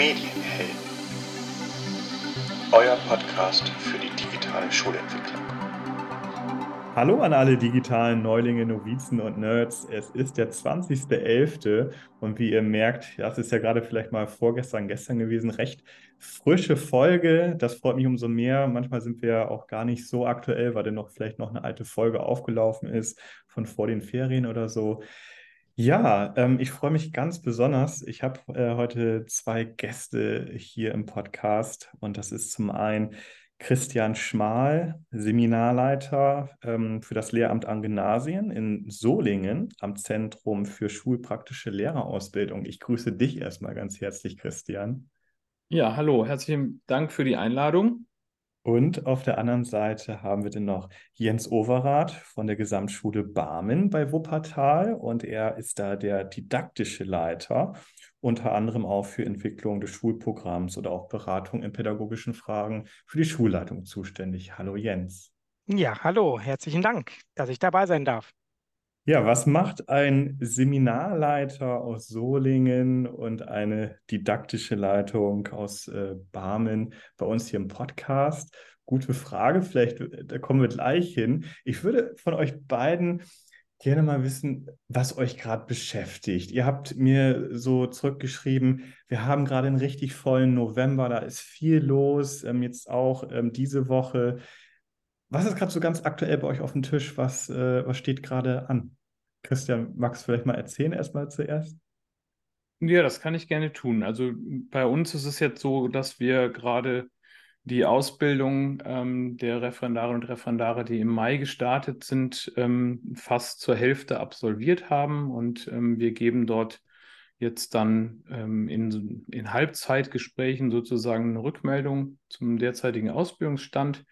Medienhelden. Euer Podcast für die digitale Schulentwicklung. Hallo an alle digitalen Neulinge, Novizen und Nerds. Es ist der 20.11. und wie ihr merkt, das ist ja gerade vielleicht mal vorgestern, gestern gewesen, recht frische Folge. Das freut mich umso mehr. Manchmal sind wir auch gar nicht so aktuell, weil dann noch vielleicht noch eine alte Folge aufgelaufen ist von vor den Ferien oder so. Ja, ähm, ich freue mich ganz besonders. Ich habe äh, heute zwei Gäste hier im Podcast und das ist zum einen Christian Schmal, Seminarleiter ähm, für das Lehramt an Gymnasien in Solingen am Zentrum für schulpraktische Lehrerausbildung. Ich grüße dich erstmal ganz herzlich, Christian. Ja, hallo, herzlichen Dank für die Einladung. Und auf der anderen Seite haben wir dann noch Jens Overath von der Gesamtschule Barmen bei Wuppertal und er ist da der didaktische Leiter, unter anderem auch für Entwicklung des Schulprogramms oder auch Beratung in pädagogischen Fragen für die Schulleitung zuständig. Hallo Jens. Ja, hallo, herzlichen Dank, dass ich dabei sein darf. Ja, was macht ein Seminarleiter aus Solingen und eine didaktische Leitung aus äh, Barmen bei uns hier im Podcast? Gute Frage, vielleicht äh, da kommen wir gleich hin. Ich würde von euch beiden gerne mal wissen, was euch gerade beschäftigt. Ihr habt mir so zurückgeschrieben, wir haben gerade einen richtig vollen November, da ist viel los, ähm, jetzt auch ähm, diese Woche. Was ist gerade so ganz aktuell bei euch auf dem Tisch? Was, äh, was steht gerade an? Christian, magst du vielleicht mal erzählen erstmal zuerst? Ja, das kann ich gerne tun. Also bei uns ist es jetzt so, dass wir gerade die Ausbildung ähm, der Referendarinnen und Referendare, die im Mai gestartet sind, ähm, fast zur Hälfte absolviert haben. Und ähm, wir geben dort jetzt dann ähm, in, in Halbzeitgesprächen sozusagen eine Rückmeldung zum derzeitigen Ausbildungsstand.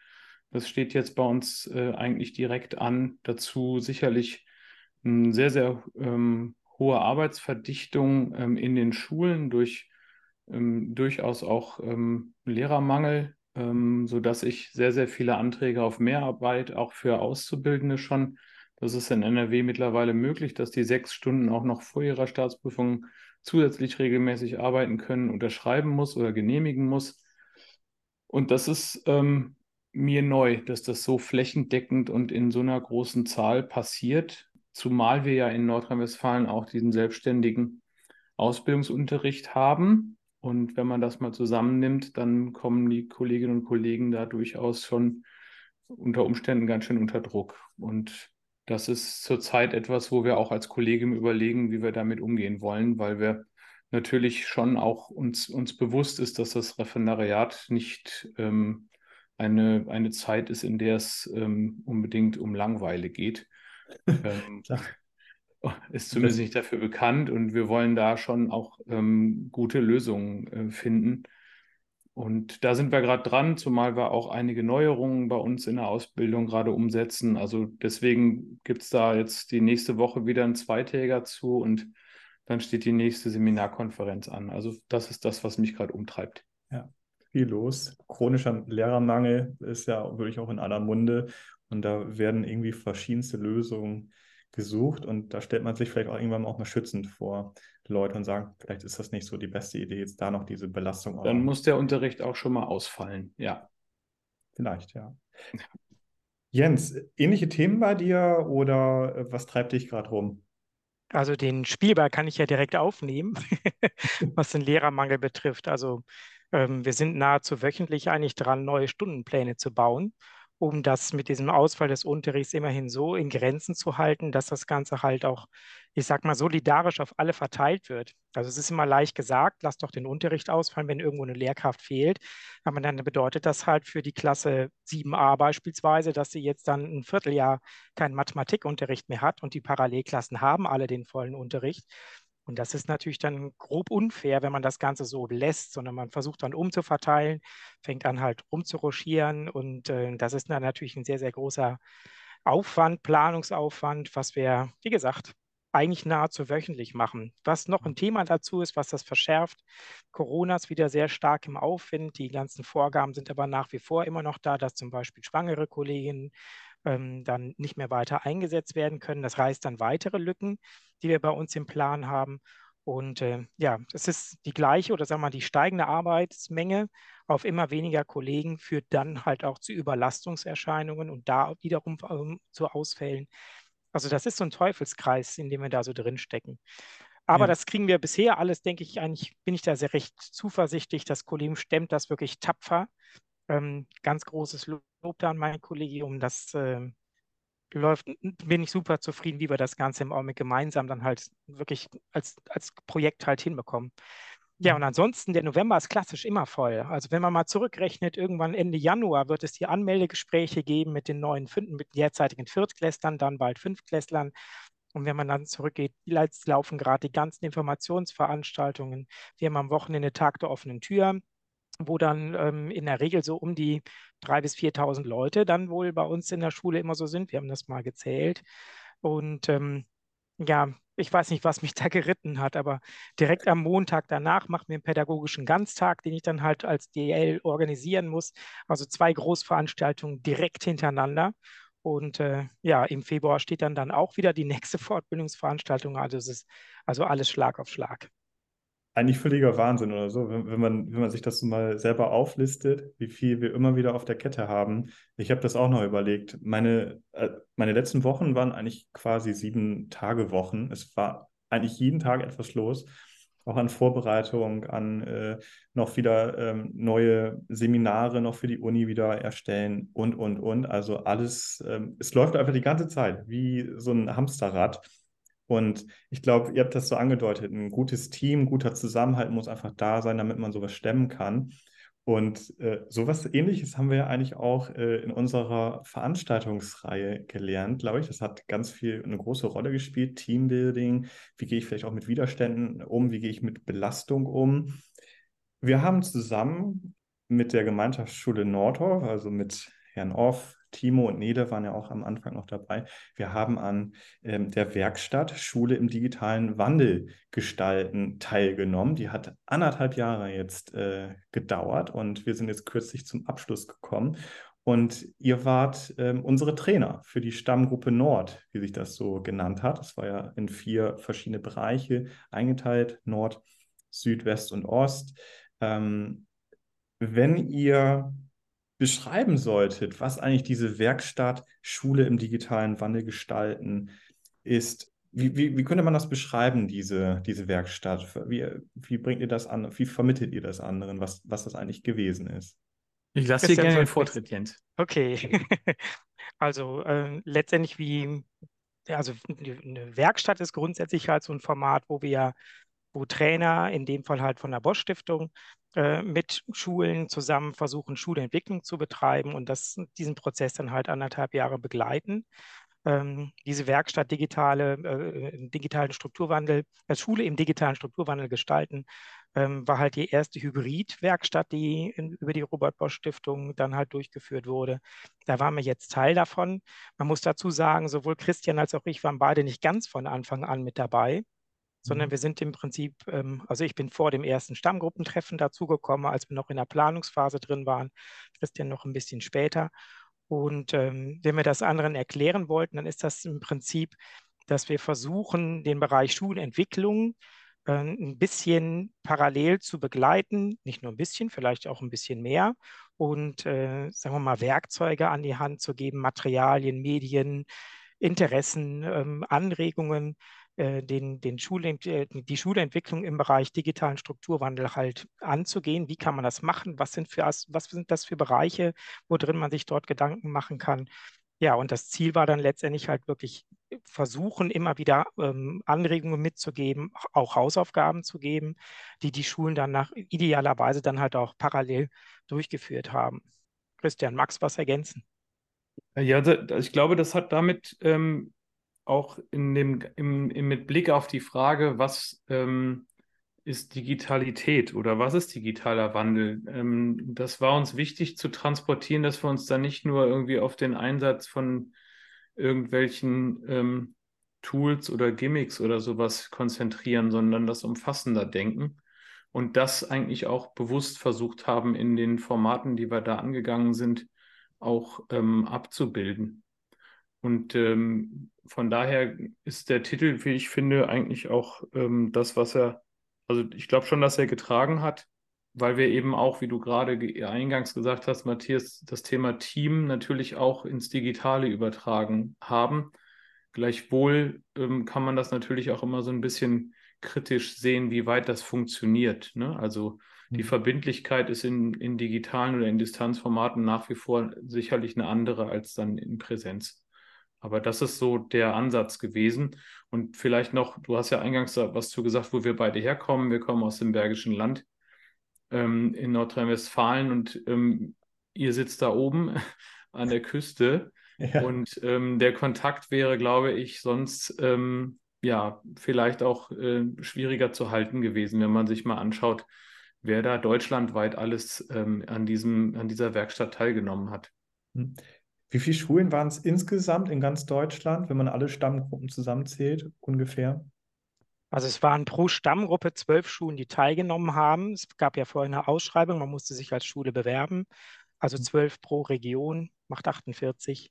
Das steht jetzt bei uns äh, eigentlich direkt an. Dazu sicherlich eine sehr, sehr ähm, hohe Arbeitsverdichtung ähm, in den Schulen durch ähm, durchaus auch ähm, Lehrermangel, ähm, sodass ich sehr, sehr viele Anträge auf Mehrarbeit auch für Auszubildende schon, das ist in NRW mittlerweile möglich, dass die sechs Stunden auch noch vor ihrer Staatsprüfung zusätzlich regelmäßig arbeiten können, unterschreiben muss oder genehmigen muss. Und das ist ähm, mir neu, dass das so flächendeckend und in so einer großen Zahl passiert, zumal wir ja in Nordrhein-Westfalen auch diesen selbstständigen Ausbildungsunterricht haben. Und wenn man das mal zusammennimmt, dann kommen die Kolleginnen und Kollegen da durchaus schon unter Umständen ganz schön unter Druck. Und das ist zurzeit etwas, wo wir auch als Kollegium überlegen, wie wir damit umgehen wollen, weil wir natürlich schon auch uns, uns bewusst ist, dass das Referendariat nicht ähm, eine, eine Zeit ist, in der es ähm, unbedingt um Langweile geht. ähm, ist zumindest nicht dafür bekannt und wir wollen da schon auch ähm, gute Lösungen äh, finden. Und da sind wir gerade dran, zumal wir auch einige Neuerungen bei uns in der Ausbildung gerade umsetzen. Also deswegen gibt es da jetzt die nächste Woche wieder einen Zweitäger zu und dann steht die nächste Seminarkonferenz an. Also das ist das, was mich gerade umtreibt. Ja, viel los. Chronischer Lehrermangel ist ja wirklich auch in aller Munde und da werden irgendwie verschiedenste Lösungen gesucht und da stellt man sich vielleicht auch irgendwann auch mal schützend vor Leute und sagt, vielleicht ist das nicht so die beste Idee, jetzt da noch diese Belastung. Dann muss der Unterricht auch schon mal ausfallen, ja. Vielleicht, ja. Jens, ähnliche Themen bei dir oder äh, was treibt dich gerade rum? Also den Spielball kann ich ja direkt aufnehmen, was den Lehrermangel betrifft. Also wir sind nahezu wöchentlich eigentlich dran, neue Stundenpläne zu bauen um das mit diesem Ausfall des Unterrichts immerhin so in Grenzen zu halten, dass das Ganze halt auch, ich sag mal, solidarisch auf alle verteilt wird. Also es ist immer leicht gesagt, lass doch den Unterricht ausfallen, wenn irgendwo eine Lehrkraft fehlt. Aber dann bedeutet das halt für die Klasse 7a beispielsweise, dass sie jetzt dann ein Vierteljahr keinen Mathematikunterricht mehr hat und die Parallelklassen haben alle den vollen Unterricht. Und das ist natürlich dann grob unfair, wenn man das Ganze so lässt, sondern man versucht dann umzuverteilen, fängt an halt rumzuruschieren. Und äh, das ist dann natürlich ein sehr, sehr großer Aufwand, Planungsaufwand, was wir, wie gesagt, eigentlich nahezu wöchentlich machen. Was noch ein Thema dazu ist, was das verschärft, Corona ist wieder sehr stark im Aufwind. Die ganzen Vorgaben sind aber nach wie vor immer noch da, dass zum Beispiel schwangere Kolleginnen ähm, dann nicht mehr weiter eingesetzt werden können. Das reißt dann weitere Lücken, die wir bei uns im Plan haben. Und äh, ja, es ist die gleiche oder sagen wir mal die steigende Arbeitsmenge auf immer weniger Kollegen führt dann halt auch zu Überlastungserscheinungen und da wiederum ähm, zu Ausfällen. Also das ist so ein Teufelskreis, in dem wir da so drin stecken. Aber ja. das kriegen wir bisher alles, denke ich, eigentlich bin ich da sehr recht zuversichtlich. Das Kollegium stemmt das wirklich tapfer. Ähm, ganz großes Lob da an mein Kollegium. Das äh, läuft, bin ich super zufrieden, wie wir das Ganze im Augenblick gemeinsam dann halt wirklich als, als Projekt halt hinbekommen. Ja, und ansonsten, der November ist klassisch immer voll. Also wenn man mal zurückrechnet, irgendwann Ende Januar wird es die Anmeldegespräche geben mit den neuen, mit derzeitigen Viertklässlern, dann bald Fünftklässlern. Und wenn man dann zurückgeht, laufen gerade die ganzen Informationsveranstaltungen. Wir haben am Wochenende Tag der offenen Tür wo dann ähm, in der Regel so um die 3.000 bis 4.000 Leute dann wohl bei uns in der Schule immer so sind. Wir haben das mal gezählt. Und ähm, ja, ich weiß nicht, was mich da geritten hat, aber direkt am Montag danach machen wir einen pädagogischen Ganztag, den ich dann halt als DL organisieren muss. Also zwei Großveranstaltungen direkt hintereinander. Und äh, ja, im Februar steht dann dann auch wieder die nächste Fortbildungsveranstaltung. Also es ist also alles Schlag auf Schlag eigentlich völliger Wahnsinn oder so, wenn, wenn, man, wenn man sich das so mal selber auflistet, wie viel wir immer wieder auf der Kette haben. Ich habe das auch noch überlegt. Meine, äh, meine letzten Wochen waren eigentlich quasi sieben Tage Wochen. Es war eigentlich jeden Tag etwas los, auch an Vorbereitung, an äh, noch wieder ähm, neue Seminare noch für die Uni wieder erstellen und, und, und. Also alles, ähm, es läuft einfach die ganze Zeit wie so ein Hamsterrad. Und ich glaube, ihr habt das so angedeutet, ein gutes Team, guter Zusammenhalt muss einfach da sein, damit man sowas stemmen kann. Und äh, sowas ähnliches haben wir ja eigentlich auch äh, in unserer Veranstaltungsreihe gelernt, glaube ich. Das hat ganz viel eine große Rolle gespielt. Teambuilding, wie gehe ich vielleicht auch mit Widerständen um, wie gehe ich mit Belastung um. Wir haben zusammen mit der Gemeinschaftsschule Nordorf, also mit Herrn Off, Timo und Nele waren ja auch am Anfang noch dabei. Wir haben an ähm, der Werkstatt Schule im digitalen Wandel gestalten teilgenommen. Die hat anderthalb Jahre jetzt äh, gedauert und wir sind jetzt kürzlich zum Abschluss gekommen. Und ihr wart ähm, unsere Trainer für die Stammgruppe Nord, wie sich das so genannt hat. Das war ja in vier verschiedene Bereiche eingeteilt: Nord, Süd, West und Ost. Ähm, wenn ihr beschreiben solltet, was eigentlich diese Werkstatt Schule im digitalen Wandel gestalten ist, wie, wie, wie könnte man das beschreiben, diese, diese Werkstatt? Wie, wie bringt ihr das an? Wie vermittelt ihr das anderen, was, was das eigentlich gewesen ist? Ich lasse dir gerne den Vortritt, Jens. Okay. also äh, letztendlich wie, also eine Werkstatt ist grundsätzlich halt so ein Format, wo wir, wo Trainer, in dem Fall halt von der Bosch Stiftung, äh, mit Schulen zusammen versuchen, Schulentwicklung zu betreiben und das, diesen Prozess dann halt anderthalb Jahre begleiten. Ähm, diese Werkstatt digitale, äh, digitalen Strukturwandel, als Schule im digitalen Strukturwandel gestalten, ähm, war halt die erste Hybrid-Werkstatt, die über die Robert-Bosch-Stiftung dann halt durchgeführt wurde. Da waren wir jetzt Teil davon. Man muss dazu sagen, sowohl Christian als auch ich waren beide nicht ganz von Anfang an mit dabei sondern mhm. wir sind im Prinzip, ähm, also ich bin vor dem ersten Stammgruppentreffen dazugekommen, als wir noch in der Planungsphase drin waren, Christian noch ein bisschen später. Und ähm, wenn wir das anderen erklären wollten, dann ist das im Prinzip, dass wir versuchen, den Bereich Schulentwicklung äh, ein bisschen parallel zu begleiten, nicht nur ein bisschen, vielleicht auch ein bisschen mehr und äh, sagen wir mal Werkzeuge an die Hand zu geben, Materialien, Medien, Interessen, ähm, Anregungen, den, den Schulent äh, die Schulentwicklung im Bereich digitalen Strukturwandel halt anzugehen. Wie kann man das machen? Was sind, für, was sind das für Bereiche, wo drin man sich dort Gedanken machen kann? Ja, und das Ziel war dann letztendlich halt wirklich versuchen, immer wieder ähm, Anregungen mitzugeben, auch Hausaufgaben zu geben, die die Schulen dann nach idealerweise dann halt auch parallel durchgeführt haben. Christian, magst du was ergänzen? Ja, ich glaube, das hat damit ähm, auch in dem, im, im, mit Blick auf die Frage, was ähm, ist Digitalität oder was ist digitaler Wandel? Ähm, das war uns wichtig zu transportieren, dass wir uns da nicht nur irgendwie auf den Einsatz von irgendwelchen ähm, Tools oder Gimmicks oder sowas konzentrieren, sondern das umfassender denken und das eigentlich auch bewusst versucht haben, in den Formaten, die wir da angegangen sind, auch ähm, abzubilden. Und ähm, von daher ist der Titel, wie ich finde, eigentlich auch ähm, das, was er, also ich glaube schon, dass er getragen hat, weil wir eben auch, wie du gerade eingangs gesagt hast, Matthias, das Thema Team natürlich auch ins Digitale übertragen haben. Gleichwohl ähm, kann man das natürlich auch immer so ein bisschen kritisch sehen, wie weit das funktioniert. Ne? Also die mhm. Verbindlichkeit ist in, in digitalen oder in Distanzformaten nach wie vor sicherlich eine andere als dann in Präsenz. Aber das ist so der Ansatz gewesen. Und vielleicht noch, du hast ja eingangs was zu gesagt, wo wir beide herkommen. Wir kommen aus dem Bergischen Land ähm, in Nordrhein-Westfalen und ähm, ihr sitzt da oben an der Küste. Ja. Und ähm, der Kontakt wäre, glaube ich, sonst ähm, ja vielleicht auch äh, schwieriger zu halten gewesen, wenn man sich mal anschaut, wer da deutschlandweit alles ähm, an, diesem, an dieser Werkstatt teilgenommen hat. Wie viele Schulen waren es insgesamt in ganz Deutschland, wenn man alle Stammgruppen zusammenzählt, ungefähr? Also es waren pro Stammgruppe zwölf Schulen, die teilgenommen haben. Es gab ja vorher eine Ausschreibung, man musste sich als Schule bewerben. Also hm. zwölf pro Region macht 48.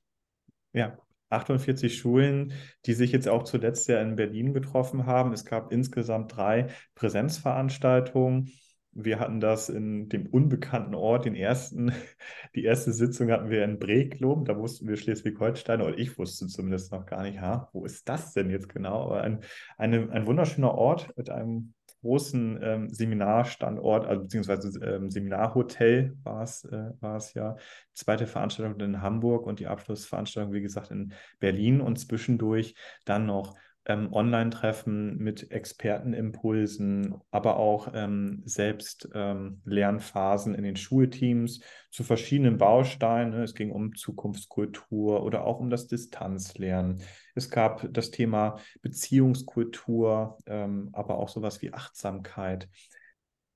Ja, 48 Schulen, die sich jetzt auch zuletzt ja in Berlin getroffen haben. Es gab insgesamt drei Präsenzveranstaltungen. Wir hatten das in dem unbekannten Ort, den ersten, die erste Sitzung hatten wir in Breklum, da wussten wir Schleswig-Holstein, oder ich wusste zumindest noch gar nicht, ha, wo ist das denn jetzt genau? Aber ein, eine, ein wunderschöner Ort mit einem großen ähm, Seminarstandort, also beziehungsweise ähm, Seminarhotel war es, äh, war es ja. Zweite Veranstaltung in Hamburg und die Abschlussveranstaltung, wie gesagt, in Berlin und zwischendurch dann noch ähm, Online-Treffen mit Expertenimpulsen, aber auch ähm, selbst ähm, Lernphasen in den Schulteams zu verschiedenen Bausteinen. Ne? Es ging um Zukunftskultur oder auch um das Distanzlernen. Es gab das Thema Beziehungskultur, ähm, aber auch sowas wie Achtsamkeit.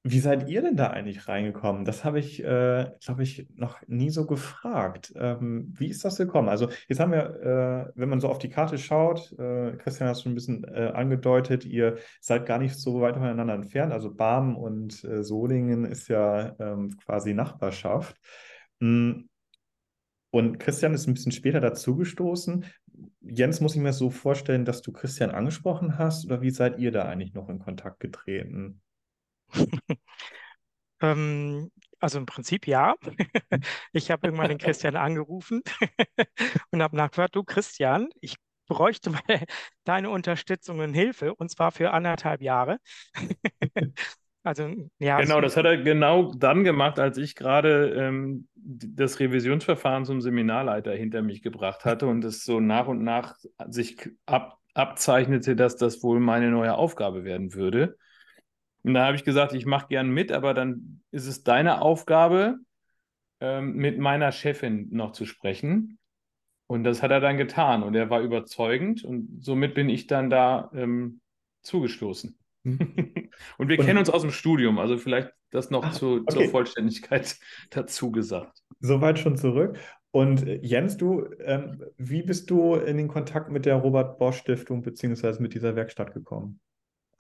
Wie seid ihr denn da eigentlich reingekommen? Das habe ich, äh, glaube ich, noch nie so gefragt. Ähm, wie ist das gekommen? Also jetzt haben wir, äh, wenn man so auf die Karte schaut, äh, Christian hat es schon ein bisschen äh, angedeutet, ihr seid gar nicht so weit voneinander entfernt. Also Barm und äh, Solingen ist ja ähm, quasi Nachbarschaft. Mm. Und Christian ist ein bisschen später dazugestoßen. Jens, muss ich mir so vorstellen, dass du Christian angesprochen hast oder wie seid ihr da eigentlich noch in Kontakt getreten? ähm, also im Prinzip ja. ich habe irgendwann den Christian angerufen und habe nachgefragt, du Christian, ich bräuchte mal deine Unterstützung und Hilfe und zwar für anderthalb Jahre. also ja. Genau, das hat er genau dann gemacht, als ich gerade ähm, das Revisionsverfahren zum Seminarleiter hinter mich gebracht hatte und es so nach und nach sich ab, abzeichnete, dass das wohl meine neue Aufgabe werden würde. Und da habe ich gesagt, ich mache gern mit, aber dann ist es deine Aufgabe, ähm, mit meiner Chefin noch zu sprechen. Und das hat er dann getan und er war überzeugend und somit bin ich dann da ähm, zugestoßen. Hm. und wir und, kennen uns aus dem Studium, also vielleicht das noch ah, zu, okay. zur Vollständigkeit dazu gesagt. Soweit schon zurück. Und äh, Jens, du, ähm, wie bist du in den Kontakt mit der Robert Bosch Stiftung beziehungsweise mit dieser Werkstatt gekommen?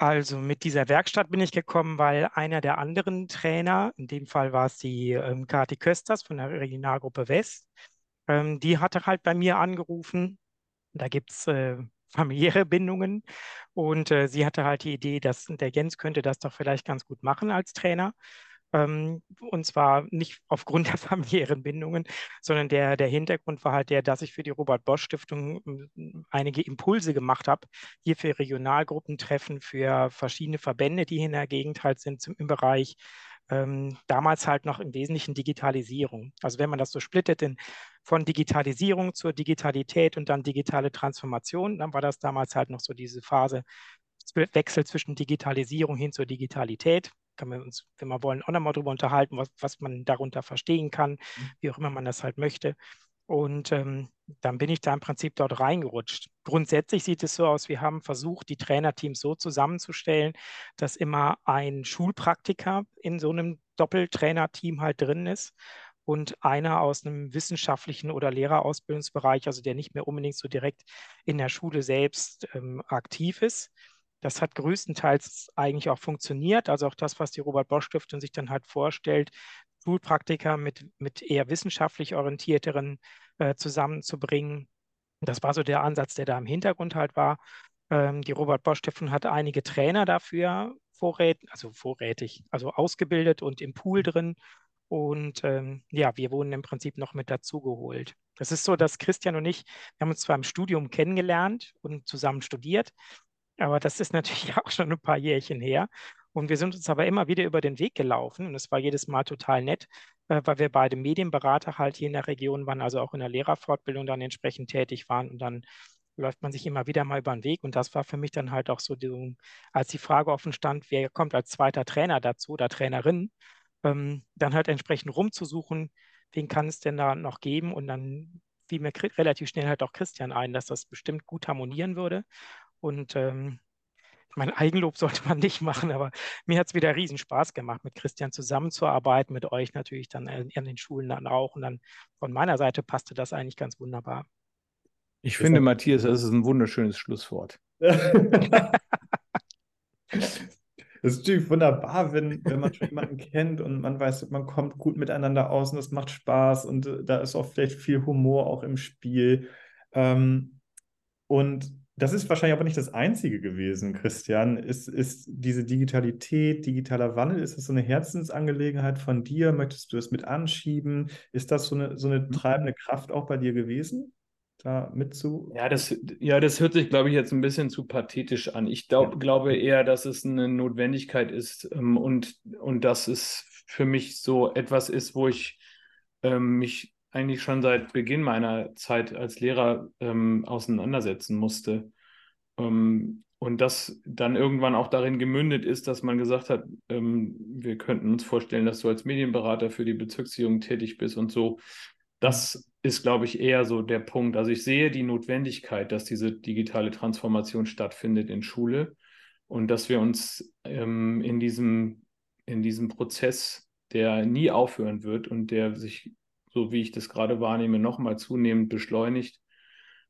Also mit dieser Werkstatt bin ich gekommen, weil einer der anderen Trainer, in dem Fall war es die ähm, Kati Kösters von der Regionalgruppe West, ähm, die hatte halt bei mir angerufen. Da gibt es äh, familiäre Bindungen und äh, sie hatte halt die Idee, dass der Jens könnte das doch vielleicht ganz gut machen als Trainer. Ähm, und zwar nicht aufgrund der familiären Bindungen, sondern der, der Hintergrund war halt der, dass ich für die Robert Bosch Stiftung ähm, einige Impulse gemacht habe, hier für Regionalgruppentreffen, für verschiedene Verbände, die hier in der Gegend halt sind, zum, im Bereich ähm, damals halt noch im Wesentlichen Digitalisierung. Also wenn man das so splittet in von Digitalisierung zur Digitalität und dann digitale Transformation, dann war das damals halt noch so diese Phase Wechsel zwischen Digitalisierung hin zur Digitalität kann man uns, wenn wir wollen, auch nochmal darüber unterhalten, was, was man darunter verstehen kann, mhm. wie auch immer man das halt möchte. Und ähm, dann bin ich da im Prinzip dort reingerutscht. Grundsätzlich sieht es so aus, wir haben versucht, die Trainerteams so zusammenzustellen, dass immer ein Schulpraktiker in so einem Doppeltrainerteam halt drin ist und einer aus einem wissenschaftlichen oder Lehrerausbildungsbereich, also der nicht mehr unbedingt so direkt in der Schule selbst ähm, aktiv ist. Das hat größtenteils eigentlich auch funktioniert. Also auch das, was die Robert Bosch Stiftung sich dann halt vorstellt, Schulpraktiker mit, mit eher wissenschaftlich orientierteren äh, zusammenzubringen. Das war so der Ansatz, der da im Hintergrund halt war. Ähm, die Robert Bosch Stiftung hat einige Trainer dafür vorrätig, also vorrätig, also ausgebildet und im Pool drin. Und ähm, ja, wir wurden im Prinzip noch mit dazugeholt. Das ist so, dass Christian und ich, wir haben uns zwar im Studium kennengelernt und zusammen studiert, aber das ist natürlich auch schon ein paar Jährchen her. Und wir sind uns aber immer wieder über den Weg gelaufen. Und es war jedes Mal total nett, äh, weil wir beide Medienberater halt hier in der Region waren, also auch in der Lehrerfortbildung dann entsprechend tätig waren. Und dann läuft man sich immer wieder mal über den Weg. Und das war für mich dann halt auch so, die, als die Frage offen stand, wer kommt als zweiter Trainer dazu oder Trainerin, ähm, dann halt entsprechend rumzusuchen, wen kann es denn da noch geben? Und dann fiel mir relativ schnell halt auch Christian ein, dass das bestimmt gut harmonieren würde und ähm, mein Eigenlob sollte man nicht machen, aber mir hat es wieder riesen Spaß gemacht, mit Christian zusammenzuarbeiten, mit euch natürlich dann an den Schulen dann auch. Und dann von meiner Seite passte das eigentlich ganz wunderbar. Ich finde, Matthias, das ist ein wunderschönes Schlusswort. Das ist natürlich wunderbar, wenn, wenn man schon jemanden kennt und man weiß, man kommt gut miteinander aus und es macht Spaß und äh, da ist auch vielleicht viel Humor auch im Spiel. Ähm, und das ist wahrscheinlich aber nicht das Einzige gewesen, Christian. Ist, ist diese Digitalität, digitaler Wandel, ist das so eine Herzensangelegenheit von dir? Möchtest du es mit anschieben? Ist das so eine, so eine mhm. treibende Kraft auch bei dir gewesen? Da mitzu. Ja, das, ja, das hört sich, glaube ich, jetzt ein bisschen zu pathetisch an. Ich glaub, ja. glaube eher, dass es eine Notwendigkeit ist ähm, und, und dass es für mich so etwas ist, wo ich ähm, mich eigentlich schon seit Beginn meiner Zeit als Lehrer ähm, auseinandersetzen musste. Ähm, und das dann irgendwann auch darin gemündet ist, dass man gesagt hat, ähm, wir könnten uns vorstellen, dass du als Medienberater für die Bezirksjugend tätig bist und so. Das ist, glaube ich, eher so der Punkt. Also ich sehe die Notwendigkeit, dass diese digitale Transformation stattfindet in Schule und dass wir uns ähm, in, diesem, in diesem Prozess, der nie aufhören wird und der sich so wie ich das gerade wahrnehme, nochmal zunehmend beschleunigt,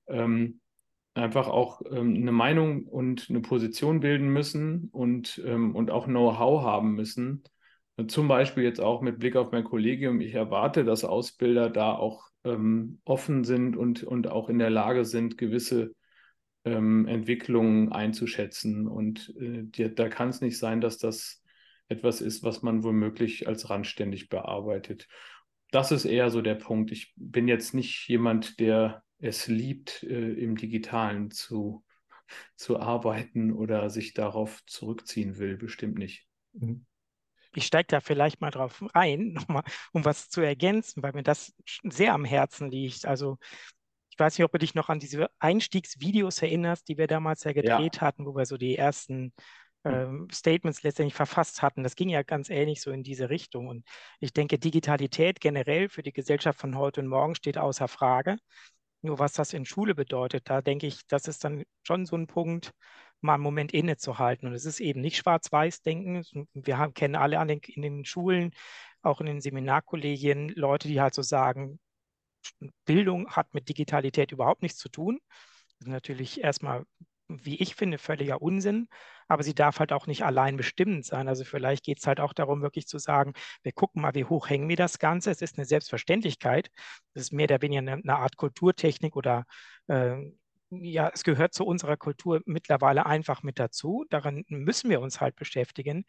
ähm, einfach auch ähm, eine Meinung und eine Position bilden müssen und, ähm, und auch Know-how haben müssen. Zum Beispiel jetzt auch mit Blick auf mein Kollegium. Ich erwarte, dass Ausbilder da auch ähm, offen sind und, und auch in der Lage sind, gewisse ähm, Entwicklungen einzuschätzen. Und äh, die, da kann es nicht sein, dass das etwas ist, was man womöglich als randständig bearbeitet das ist eher so der Punkt. Ich bin jetzt nicht jemand, der es liebt, äh, im Digitalen zu, zu arbeiten oder sich darauf zurückziehen will. Bestimmt nicht. Mhm. Ich steige da vielleicht mal drauf ein, nochmal, um was zu ergänzen, weil mir das sehr am Herzen liegt. Also ich weiß nicht, ob du dich noch an diese Einstiegsvideos erinnerst, die wir damals ja gedreht ja. hatten, wo wir so die ersten ähm, Statements letztendlich verfasst hatten. Das ging ja ganz ähnlich so in diese Richtung. Und ich denke, Digitalität generell für die Gesellschaft von heute und morgen steht außer Frage. Nur was das in Schule bedeutet, da denke ich, das ist dann schon so ein Punkt, mal einen Moment innezuhalten. Und es ist eben nicht Schwarz-Weiß-Denken. Wir haben, kennen alle an den, in den Schulen, auch in den Seminarkollegien, Leute, die halt so sagen, Bildung hat mit Digitalität überhaupt nichts zu tun. Das ist natürlich erstmal wie ich finde, völliger Unsinn, aber sie darf halt auch nicht allein bestimmend sein. Also vielleicht geht es halt auch darum, wirklich zu sagen, wir gucken mal, wie hoch hängen wir das Ganze. Es ist eine Selbstverständlichkeit. Es ist mehr oder weniger eine, eine Art Kulturtechnik oder äh, ja, es gehört zu unserer Kultur mittlerweile einfach mit dazu. Daran müssen wir uns halt beschäftigen.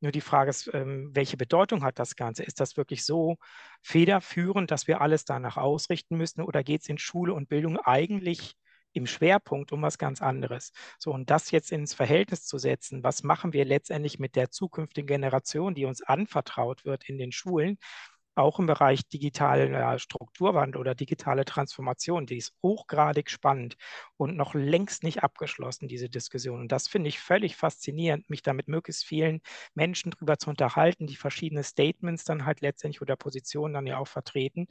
Nur die Frage ist, ähm, welche Bedeutung hat das Ganze? Ist das wirklich so federführend, dass wir alles danach ausrichten müssen? Oder geht es in Schule und Bildung eigentlich im Schwerpunkt um was ganz anderes. So, und das jetzt ins Verhältnis zu setzen, was machen wir letztendlich mit der zukünftigen Generation, die uns anvertraut wird in den Schulen, auch im Bereich digitaler Strukturwandel oder digitale Transformation, die ist hochgradig spannend und noch längst nicht abgeschlossen, diese Diskussion. Und das finde ich völlig faszinierend, mich damit möglichst vielen Menschen darüber zu unterhalten, die verschiedene Statements dann halt letztendlich oder Positionen dann ja auch vertreten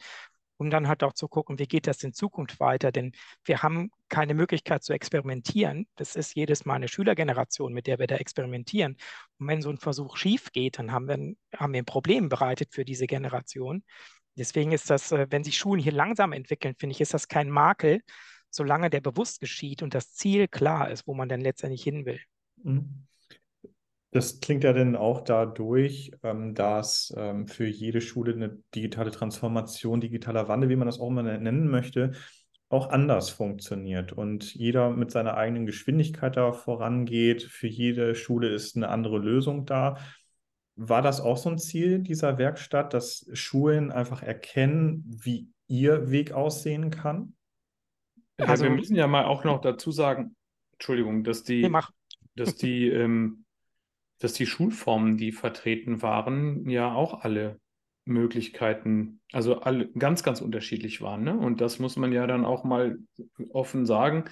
um dann halt auch zu gucken, wie geht das in Zukunft weiter. Denn wir haben keine Möglichkeit zu experimentieren. Das ist jedes Mal eine Schülergeneration, mit der wir da experimentieren. Und wenn so ein Versuch schief geht, dann haben wir, haben wir ein Problem bereitet für diese Generation. Deswegen ist das, äh, wenn sich Schulen hier langsam entwickeln, finde ich, ist das kein Makel, solange der bewusst geschieht und das Ziel klar ist, wo man dann letztendlich hin will. Mhm. Das klingt ja dann auch dadurch, ähm, dass ähm, für jede Schule eine digitale Transformation, digitaler Wandel, wie man das auch immer nennen möchte, auch anders funktioniert und jeder mit seiner eigenen Geschwindigkeit da vorangeht. Für jede Schule ist eine andere Lösung da. War das auch so ein Ziel dieser Werkstatt, dass Schulen einfach erkennen, wie ihr Weg aussehen kann? Also, wir müssen ja mal auch noch dazu sagen, Entschuldigung, dass die, dass die, ähm, dass die Schulformen, die vertreten waren, ja auch alle Möglichkeiten, also alle ganz, ganz unterschiedlich waren. Ne? Und das muss man ja dann auch mal offen sagen.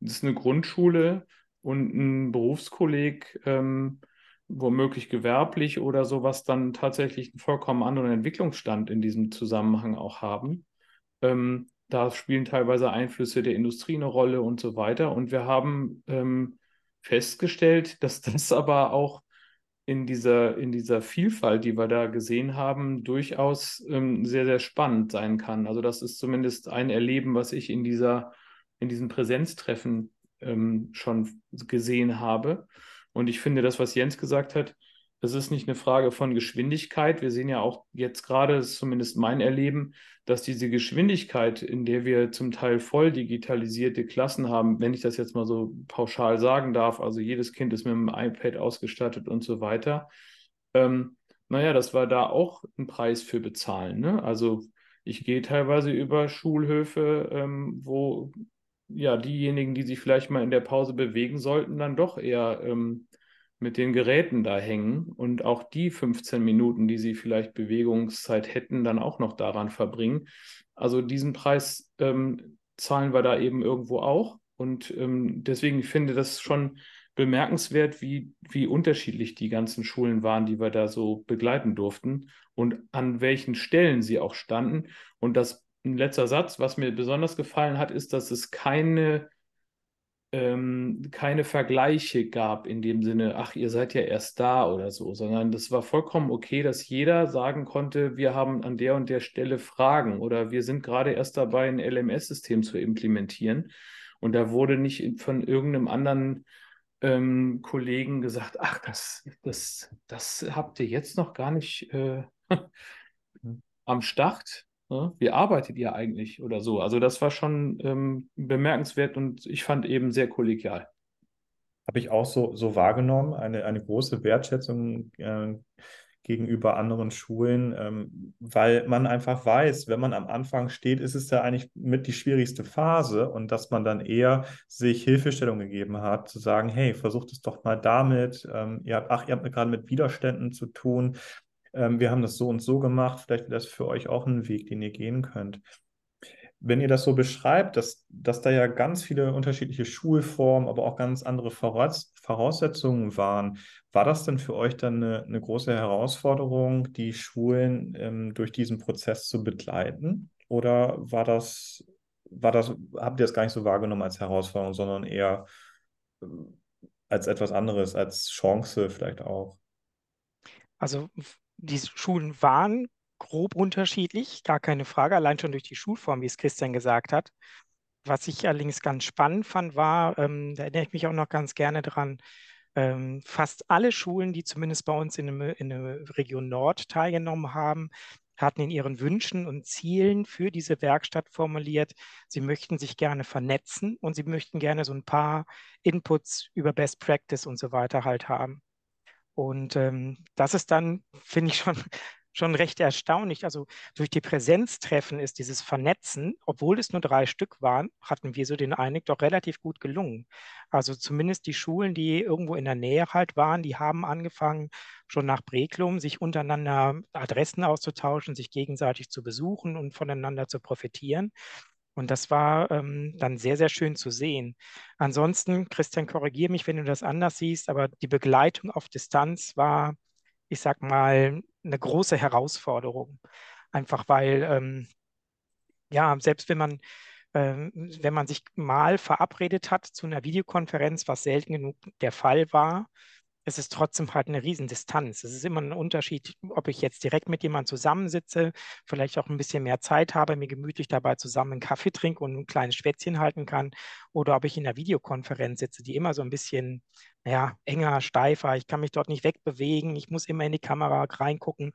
Das ist eine Grundschule und ein Berufskolleg, ähm, womöglich gewerblich oder sowas, dann tatsächlich einen vollkommen anderen Entwicklungsstand in diesem Zusammenhang auch haben. Ähm, da spielen teilweise Einflüsse der Industrie eine Rolle und so weiter. Und wir haben ähm, festgestellt, dass das aber auch in dieser, in dieser Vielfalt, die wir da gesehen haben, durchaus ähm, sehr, sehr spannend sein kann. Also das ist zumindest ein Erleben, was ich in dieser, in diesen Präsenztreffen ähm, schon gesehen habe. Und ich finde, das, was Jens gesagt hat, das ist nicht eine Frage von Geschwindigkeit. Wir sehen ja auch jetzt gerade, das ist zumindest mein Erleben, dass diese Geschwindigkeit, in der wir zum Teil voll digitalisierte Klassen haben, wenn ich das jetzt mal so pauschal sagen darf, also jedes Kind ist mit einem iPad ausgestattet und so weiter, ähm, naja, das war da auch ein Preis für bezahlen. Ne? Also ich gehe teilweise über Schulhöfe, ähm, wo ja diejenigen, die sich vielleicht mal in der Pause bewegen sollten, dann doch eher ähm, mit den Geräten da hängen und auch die 15 Minuten, die sie vielleicht Bewegungszeit hätten, dann auch noch daran verbringen. Also diesen Preis ähm, zahlen wir da eben irgendwo auch. Und ähm, deswegen finde ich das schon bemerkenswert, wie, wie unterschiedlich die ganzen Schulen waren, die wir da so begleiten durften und an welchen Stellen sie auch standen. Und das ein letzter Satz, was mir besonders gefallen hat, ist, dass es keine ähm, keine Vergleiche gab in dem Sinne, ach, ihr seid ja erst da oder so, sondern das war vollkommen okay, dass jeder sagen konnte, wir haben an der und der Stelle Fragen oder wir sind gerade erst dabei, ein LMS-System zu implementieren. Und da wurde nicht von irgendeinem anderen ähm, Kollegen gesagt, ach, das, das, das habt ihr jetzt noch gar nicht äh, am Start. Ne? Wie arbeitet ihr eigentlich oder so? Also das war schon ähm, bemerkenswert und ich fand eben sehr kollegial. Habe ich auch so, so wahrgenommen, eine, eine große Wertschätzung äh, gegenüber anderen Schulen, ähm, weil man einfach weiß, wenn man am Anfang steht, ist es ja eigentlich mit die schwierigste Phase und dass man dann eher sich Hilfestellung gegeben hat, zu sagen, hey, versucht es doch mal damit, ähm, ihr habt, ach, ihr habt gerade mit Widerständen zu tun, ähm, wir haben das so und so gemacht, vielleicht wäre das für euch auch ein Weg, den ihr gehen könnt. Wenn ihr das so beschreibt, dass, dass da ja ganz viele unterschiedliche Schulformen, aber auch ganz andere Voraus Voraussetzungen waren, war das denn für euch dann eine, eine große Herausforderung, die Schulen ähm, durch diesen Prozess zu begleiten? Oder war das, war das, habt ihr das gar nicht so wahrgenommen als Herausforderung, sondern eher äh, als etwas anderes, als Chance vielleicht auch? Also die Schulen waren grob unterschiedlich, gar keine Frage, allein schon durch die Schulform, wie es Christian gesagt hat. Was ich allerdings ganz spannend fand, war, ähm, da erinnere ich mich auch noch ganz gerne dran, ähm, fast alle Schulen, die zumindest bei uns in, einem, in der Region Nord teilgenommen haben, hatten in ihren Wünschen und Zielen für diese Werkstatt formuliert, sie möchten sich gerne vernetzen und sie möchten gerne so ein paar Inputs über Best Practice und so weiter halt haben. Und ähm, das ist dann, finde ich, schon, schon recht erstaunlich. Also durch die Präsenztreffen ist dieses Vernetzen, obwohl es nur drei Stück waren, hatten wir so den Eindruck, doch relativ gut gelungen. Also zumindest die Schulen, die irgendwo in der Nähe halt waren, die haben angefangen, schon nach Breklum sich untereinander Adressen auszutauschen, sich gegenseitig zu besuchen und voneinander zu profitieren. Und das war ähm, dann sehr, sehr schön zu sehen. Ansonsten, Christian, korrigiere mich, wenn du das anders siehst, aber die Begleitung auf Distanz war, ich sag mal, eine große Herausforderung. Einfach weil, ähm, ja, selbst wenn man, ähm, wenn man sich mal verabredet hat zu einer Videokonferenz, was selten genug der Fall war, es ist trotzdem halt eine Riesendistanz. Es ist immer ein Unterschied, ob ich jetzt direkt mit jemandem zusammensitze, vielleicht auch ein bisschen mehr Zeit habe, mir gemütlich dabei zusammen einen Kaffee trinke und ein kleines Schwätzchen halten kann, oder ob ich in einer Videokonferenz sitze, die immer so ein bisschen ja, enger, steifer, ich kann mich dort nicht wegbewegen, ich muss immer in die Kamera reingucken,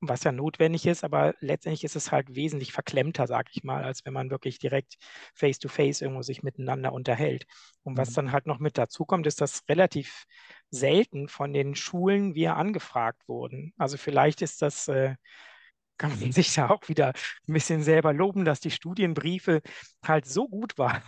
was ja notwendig ist, aber letztendlich ist es halt wesentlich verklemmter, sag ich mal, als wenn man wirklich direkt face-to-face irgendwo sich miteinander unterhält. Und was Mhm. dann halt noch mit dazu kommt, ist, dass relativ selten von den Schulen wir angefragt wurden. Also vielleicht ist das äh, kann man sich da auch wieder ein bisschen selber loben, dass die Studienbriefe halt so gut waren,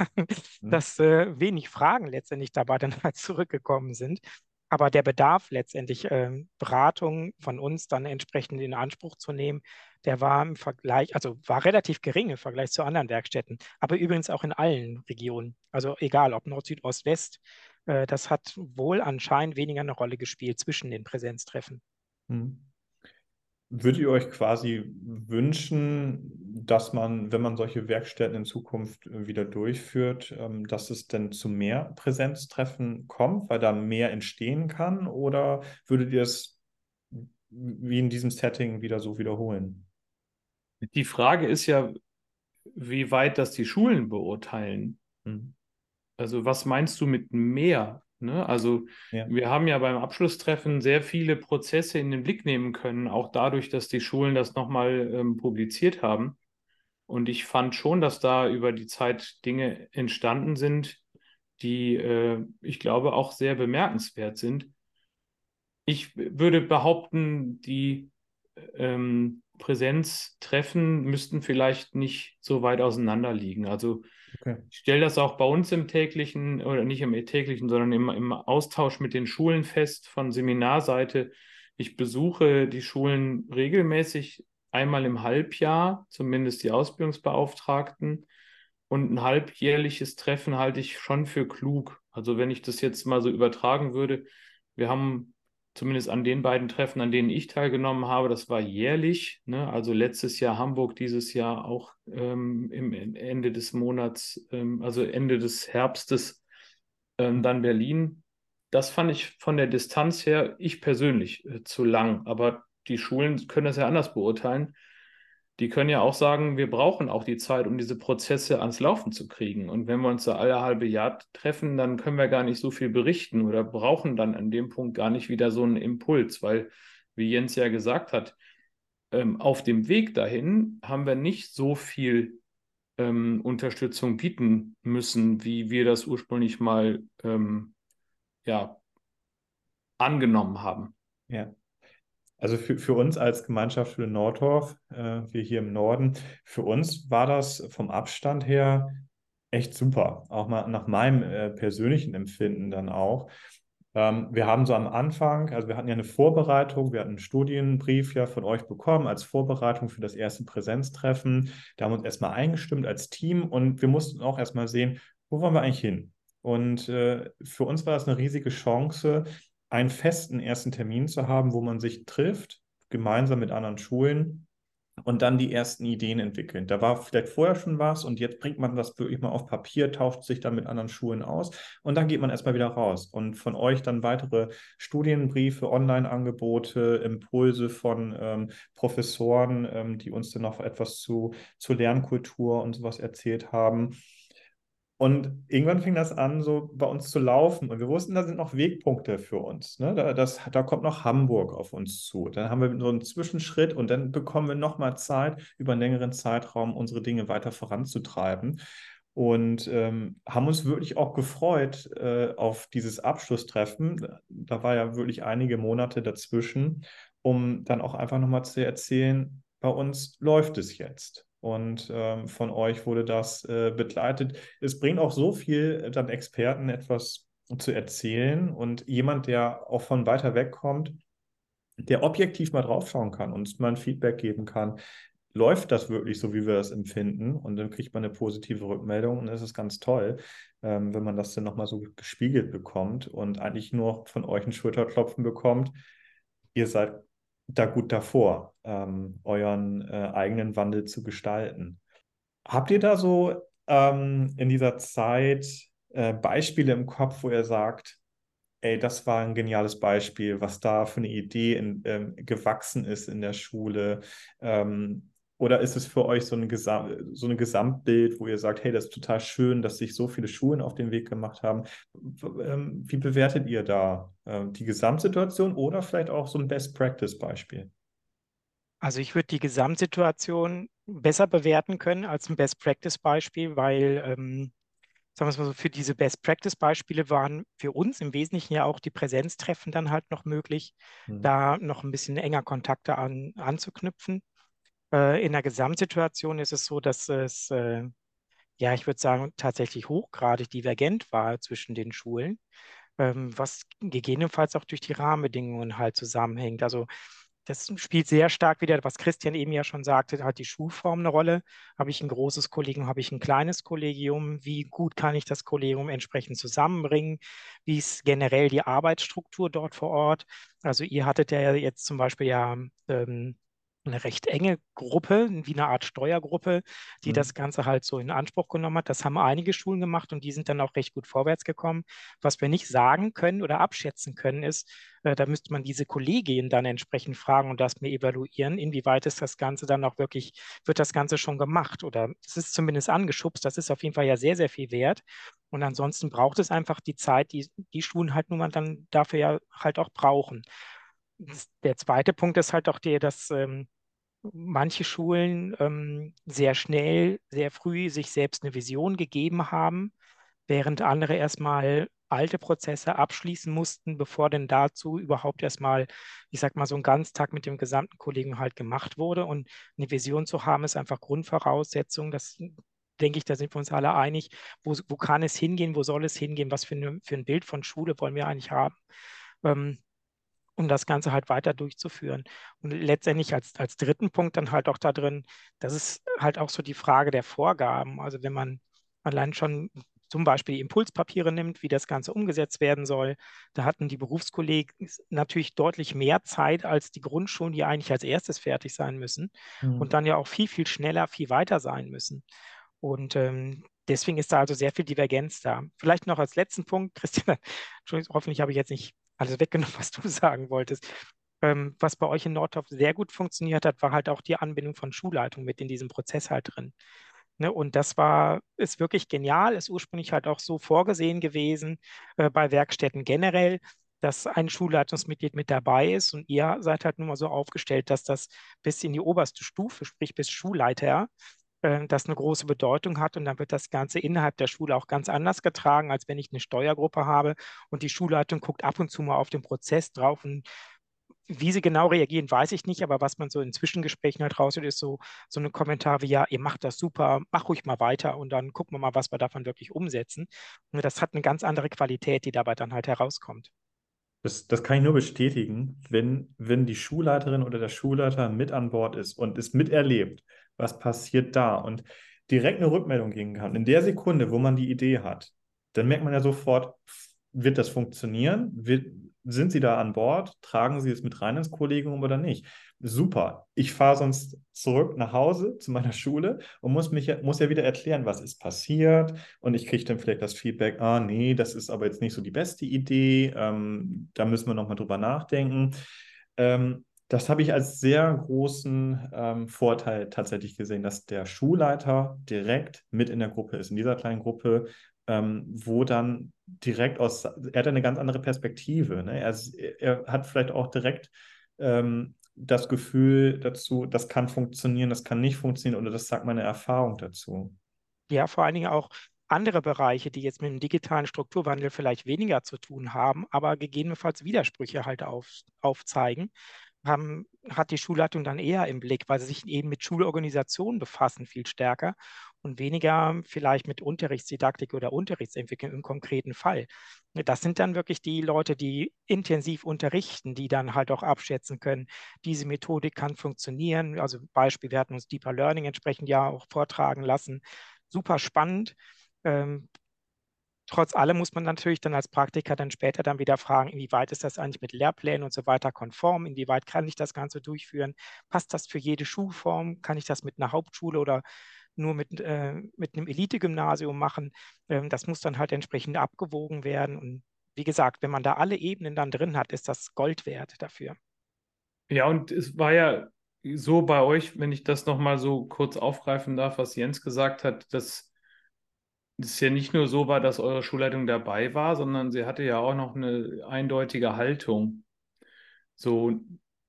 Mhm. dass äh, wenig Fragen letztendlich dabei dann halt zurückgekommen sind. Aber der Bedarf letztendlich, ähm, Beratung von uns dann entsprechend in Anspruch zu nehmen, der war im Vergleich, also war relativ gering im Vergleich zu anderen Werkstätten, aber übrigens auch in allen Regionen. Also egal, ob Nord, Süd, Ost, West, äh, das hat wohl anscheinend weniger eine Rolle gespielt zwischen den Präsenztreffen. Mhm. Würdet ihr euch quasi wünschen, dass man, wenn man solche Werkstätten in Zukunft äh, wieder durchführt, ähm, dass es denn zu mehr Präsenztreffen kommt, weil da mehr entstehen kann? Oder würdet ihr es wie in diesem Setting wieder so wiederholen? Die Frage ist ja, wie weit das die Schulen beurteilen. Mhm. Also was meinst du mit mehr? Ne? Also Ja. wir haben ja beim Abschlusstreffen sehr viele Prozesse in den Blick nehmen können, auch dadurch, dass die Schulen das nochmal ähm, publiziert haben. Und ich fand schon, dass da über die Zeit Dinge entstanden sind, die äh, ich glaube auch sehr bemerkenswert sind. Ich würde behaupten, die ähm, Präsenztreffen müssten vielleicht nicht so weit auseinander liegen. Also Okay. ich stelle das auch bei uns im täglichen oder nicht im täglichen, sondern im, im Austausch mit den Schulen fest von Seminarseite. Ich besuche die Schulen regelmäßig einmal im Halbjahr, zumindest die Ausbildungsbeauftragten. Und ein halbjährliches Treffen halte ich schon für klug. Also wenn ich das jetzt mal so übertragen würde, wir haben zumindest an den beiden Treffen, an denen ich teilgenommen habe, das war jährlich. Ne? Also letztes Jahr Hamburg, dieses Jahr auch ähm, im Ende des Monats, ähm, also Ende des Herbstes, ähm, dann Berlin. Das fand ich von der Distanz her, ich persönlich, äh, zu lang. Aber die Schulen können das ja anders beurteilen. Die können ja auch sagen, wir brauchen auch die Zeit, um diese Prozesse ans Laufen zu kriegen. Und wenn wir uns da alle halbe Jahr treffen, dann können wir gar nicht so viel berichten oder brauchen dann an dem Punkt gar nicht wieder so einen Impuls, weil, wie Jens ja gesagt hat, ähm, auf dem Weg dahin haben wir nicht so viel ähm, Unterstützung bieten müssen, wie wir das ursprünglich mal ähm, ja, angenommen haben. Ja. Also für, für uns als Gemeinschaftsschule Nordorf, äh, wir hier im Norden, für uns war das vom Abstand her echt super. Auch mal nach meinem äh, persönlichen Empfinden dann auch. Ähm, wir haben so am Anfang, also wir hatten ja eine Vorbereitung, wir hatten einen Studienbrief ja von euch bekommen als Vorbereitung für das erste Präsenztreffen. Da haben wir uns erstmal eingestimmt als Team und wir mussten auch erstmal sehen, wo wollen wir eigentlich hin? Und äh, für uns war das eine riesige Chance, einen festen ersten Termin zu haben, wo man sich trifft, gemeinsam mit anderen Schulen und dann die ersten Ideen entwickeln. Da war vielleicht vorher schon was und jetzt bringt man das wirklich mal auf Papier, tauscht sich dann mit anderen Schulen aus und dann geht man erstmal wieder raus und von euch dann weitere Studienbriefe, Online-Angebote, Impulse von ähm, Professoren, ähm, die uns dann noch etwas zu, zu Lernkultur und sowas erzählt haben. Und irgendwann fing das an, so bei uns zu laufen. Und wir wussten, da sind noch Wegpunkte für uns. Ne? Da, das, da kommt noch Hamburg auf uns zu. Dann haben wir so einen Zwischenschritt und dann bekommen wir nochmal Zeit, über einen längeren Zeitraum unsere Dinge weiter voranzutreiben. Und ähm, haben uns wirklich auch gefreut äh, auf dieses Abschlusstreffen. Da war ja wirklich einige Monate dazwischen, um dann auch einfach nochmal zu erzählen, bei uns läuft es jetzt. Und ähm, von euch wurde das äh, begleitet. Es bringt auch so viel, äh, dann Experten etwas zu erzählen und jemand, der auch von weiter weg kommt, der objektiv mal draufschauen kann und mal ein Feedback geben kann. Läuft das wirklich so, wie wir das empfinden? Und dann kriegt man eine positive Rückmeldung und das ist ganz toll, ähm, wenn man das dann nochmal so gespiegelt bekommt und eigentlich nur von euch ein Schulterklopfen bekommt. Ihr seid da gut davor, ähm, euren äh, eigenen Wandel zu gestalten. Habt ihr da so ähm, in dieser Zeit äh, Beispiele im Kopf, wo ihr sagt, ey, das war ein geniales Beispiel, was da für eine Idee in, ähm, gewachsen ist in der Schule, ähm, Oder ist es für euch so ein, Gesam so ein Gesamtbild, wo ihr sagt, hey, das ist total schön, dass sich so viele Schulen auf den Weg gemacht haben? Ähm, wie bewertet ihr da ähm, die Gesamtsituation oder vielleicht auch so ein Best-Practice-Beispiel? Also ich würde die Gesamtsituation besser bewerten können als ein Best-Practice-Beispiel, weil, ähm, sagen wir es mal so, für diese Best-Practice-Beispiele waren für uns im Wesentlichen ja auch die Präsenztreffen dann halt noch möglich, mhm. da noch ein bisschen enger Kontakte an, anzuknüpfen. Äh, in der Gesamtsituation ist es so, dass es, äh, ja, ich würde sagen, tatsächlich hochgradig divergent war zwischen den Schulen, ähm, was gegebenenfalls auch durch die Rahmenbedingungen halt zusammenhängt. Also das spielt sehr stark wieder, was Christian eben ja schon sagte, hat die Schulform eine Rolle. Habe ich ein großes Kollegium, habe ich ein kleines Kollegium? Wie gut kann ich das Kollegium entsprechend zusammenbringen? Wie ist generell die Arbeitsstruktur dort vor Ort? Also ihr hattet ja jetzt zum Beispiel ja ähm, eine recht enge Gruppe, wie eine Art Steuergruppe, die mhm. das Ganze halt so in Anspruch genommen hat. Das haben einige Schulen gemacht und die sind dann auch recht gut vorwärts gekommen. Was wir nicht sagen können oder abschätzen können, ist, äh, da müsste man diese Kollegien dann entsprechend fragen und das mir evaluieren, inwieweit ist das Ganze dann auch wirklich, wird das Ganze schon gemacht oder es ist zumindest angeschubst. Das ist auf jeden Fall ja sehr, sehr viel wert. Und ansonsten braucht es einfach die Zeit, die die Schulen halt nun mal dann dafür ja halt auch brauchen. Der zweite Punkt ist halt auch der, dass ähm, manche Schulen ähm, sehr schnell, sehr früh sich selbst eine Vision gegeben haben, während andere erstmal alte Prozesse abschließen mussten, bevor denn dazu überhaupt erstmal, ich sag mal, so ein Ganztag mit dem gesamten Kollegen halt gemacht wurde. Und eine Vision zu haben, ist einfach Grundvoraussetzung. Das denke ich, da sind wir uns alle einig. Wo, wo kann es hingehen? Wo soll es hingehen? Was für, eine, für ein Bild von Schule wollen wir eigentlich haben? Ähm, um das Ganze halt weiter durchzuführen. Und letztendlich als, als dritten Punkt dann halt auch da drin, das ist halt auch so die Frage der Vorgaben. Also wenn man allein schon zum Beispiel die Impulspapiere nimmt, wie das Ganze umgesetzt werden soll, da hatten die Berufskollegen natürlich deutlich mehr Zeit als die Grundschulen, die eigentlich als erstes fertig sein müssen mhm. und dann ja auch viel, viel schneller, viel weiter sein müssen. Und ähm, deswegen ist da also sehr viel Divergenz da. Vielleicht noch als letzten Punkt, Christian, hoffentlich habe ich jetzt nicht alles weggenommen, was du sagen wolltest. Ähm, was bei euch in Nordorf sehr gut funktioniert hat, war halt auch die Anbindung von Schulleitung mit in diesem Prozess halt drin. Ne, und das war, ist wirklich genial, ist ursprünglich halt auch so vorgesehen gewesen äh, bei Werkstätten generell, dass ein Schulleitungsmitglied mit dabei ist und ihr seid halt nun mal so aufgestellt, dass das bis in die oberste Stufe, sprich bis Schulleiter, äh, das eine große Bedeutung hat und dann wird das Ganze innerhalb der Schule auch ganz anders getragen, als wenn ich eine Steuergruppe habe und die Schulleitung guckt ab und zu mal auf den Prozess drauf und wie sie genau reagieren, weiß ich nicht, aber was man so in Zwischengesprächen halt raushört, ist so, so ein Kommentar wie, ja, ihr macht das super, mach ruhig mal weiter und dann gucken wir mal, was wir davon wirklich umsetzen. Und das hat eine ganz andere Qualität, die dabei dann halt herauskommt. Das, das kann ich nur bestätigen, wenn, wenn die Schulleiterin oder der Schulleiter mit an Bord ist und es miterlebt, was passiert da und direkt eine Rückmeldung geben kann. In der Sekunde, wo man die Idee hat, dann merkt man ja sofort, wird das funktionieren? Wird, sind Sie da an Bord? Tragen Sie es mit rein ins Kollegium oder nicht? Super. Ich fahre sonst zurück nach Hause zu meiner Schule und muss mich muss ja wieder erklären, was ist passiert. Und ich kriege dann vielleicht das Feedback, ah nee, das ist aber jetzt nicht so die beste Idee. Ähm, da müssen wir nochmal drüber nachdenken. Ähm, das habe ich als sehr großen ähm, Vorteil tatsächlich gesehen, dass der Schulleiter direkt mit in der Gruppe ist, in dieser kleinen Gruppe, ähm, wo dann direkt aus, er hat eine ganz andere Perspektive. Ne? Er, er, hat vielleicht auch direkt ähm, das Gefühl dazu, das kann funktionieren, das kann nicht funktionieren oder das sagt meine Erfahrung dazu. Ja, vor allen Dingen auch andere Bereiche, die jetzt mit dem digitalen Strukturwandel vielleicht weniger zu tun haben, aber gegebenenfalls Widersprüche halt auf, aufzeigen haben, hat die Schulleitung dann eher im Blick, weil sie sich eben mit Schulorganisationen befassen, viel stärker und weniger vielleicht mit Unterrichtsdidaktik oder Unterrichtsentwicklung im konkreten Fall. Das sind dann wirklich die Leute, die intensiv unterrichten, die dann halt auch abschätzen können, diese Methodik kann funktionieren. Also Beispiel, wir hatten uns Deeper Learning entsprechend ja auch vortragen lassen. Super spannend. Trotz allem muss man natürlich dann als Praktiker dann später dann wieder fragen, inwieweit ist das eigentlich mit Lehrplänen und so weiter konform, inwieweit kann ich das Ganze durchführen, passt das für jede Schulform, kann ich das mit einer Hauptschule oder nur mit, äh, mit einem Elite-Gymnasium machen. Ähm, das muss dann halt entsprechend abgewogen werden. Und wie gesagt, wenn man da alle Ebenen dann drin hat, ist das Gold wert dafür. Ja, und es war ja so bei euch, wenn ich das nochmal so kurz aufgreifen darf, was Jens gesagt hat, dass es ja nicht nur so war, dass eure Schulleitung dabei war, sondern sie hatte ja auch noch eine eindeutige Haltung. So,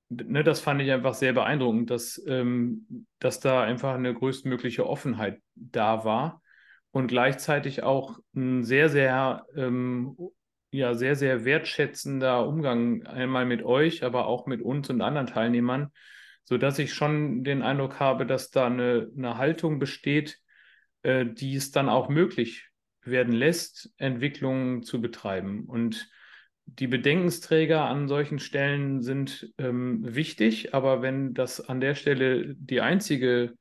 ne, das fand ich einfach sehr beeindruckend, dass, ähm, dass da einfach eine größtmögliche Offenheit da war und gleichzeitig auch ein sehr, sehr, ähm, ja, sehr, sehr wertschätzender Umgang einmal mit euch, aber auch mit uns und anderen Teilnehmern, sodass ich schon den Eindruck habe, dass da eine, eine Haltung besteht, äh, die es dann auch möglich werden lässt, Entwicklungen zu betreiben. Und die Bedenkensträger an solchen Stellen sind ähm, wichtig, aber wenn das an der Stelle die einzige,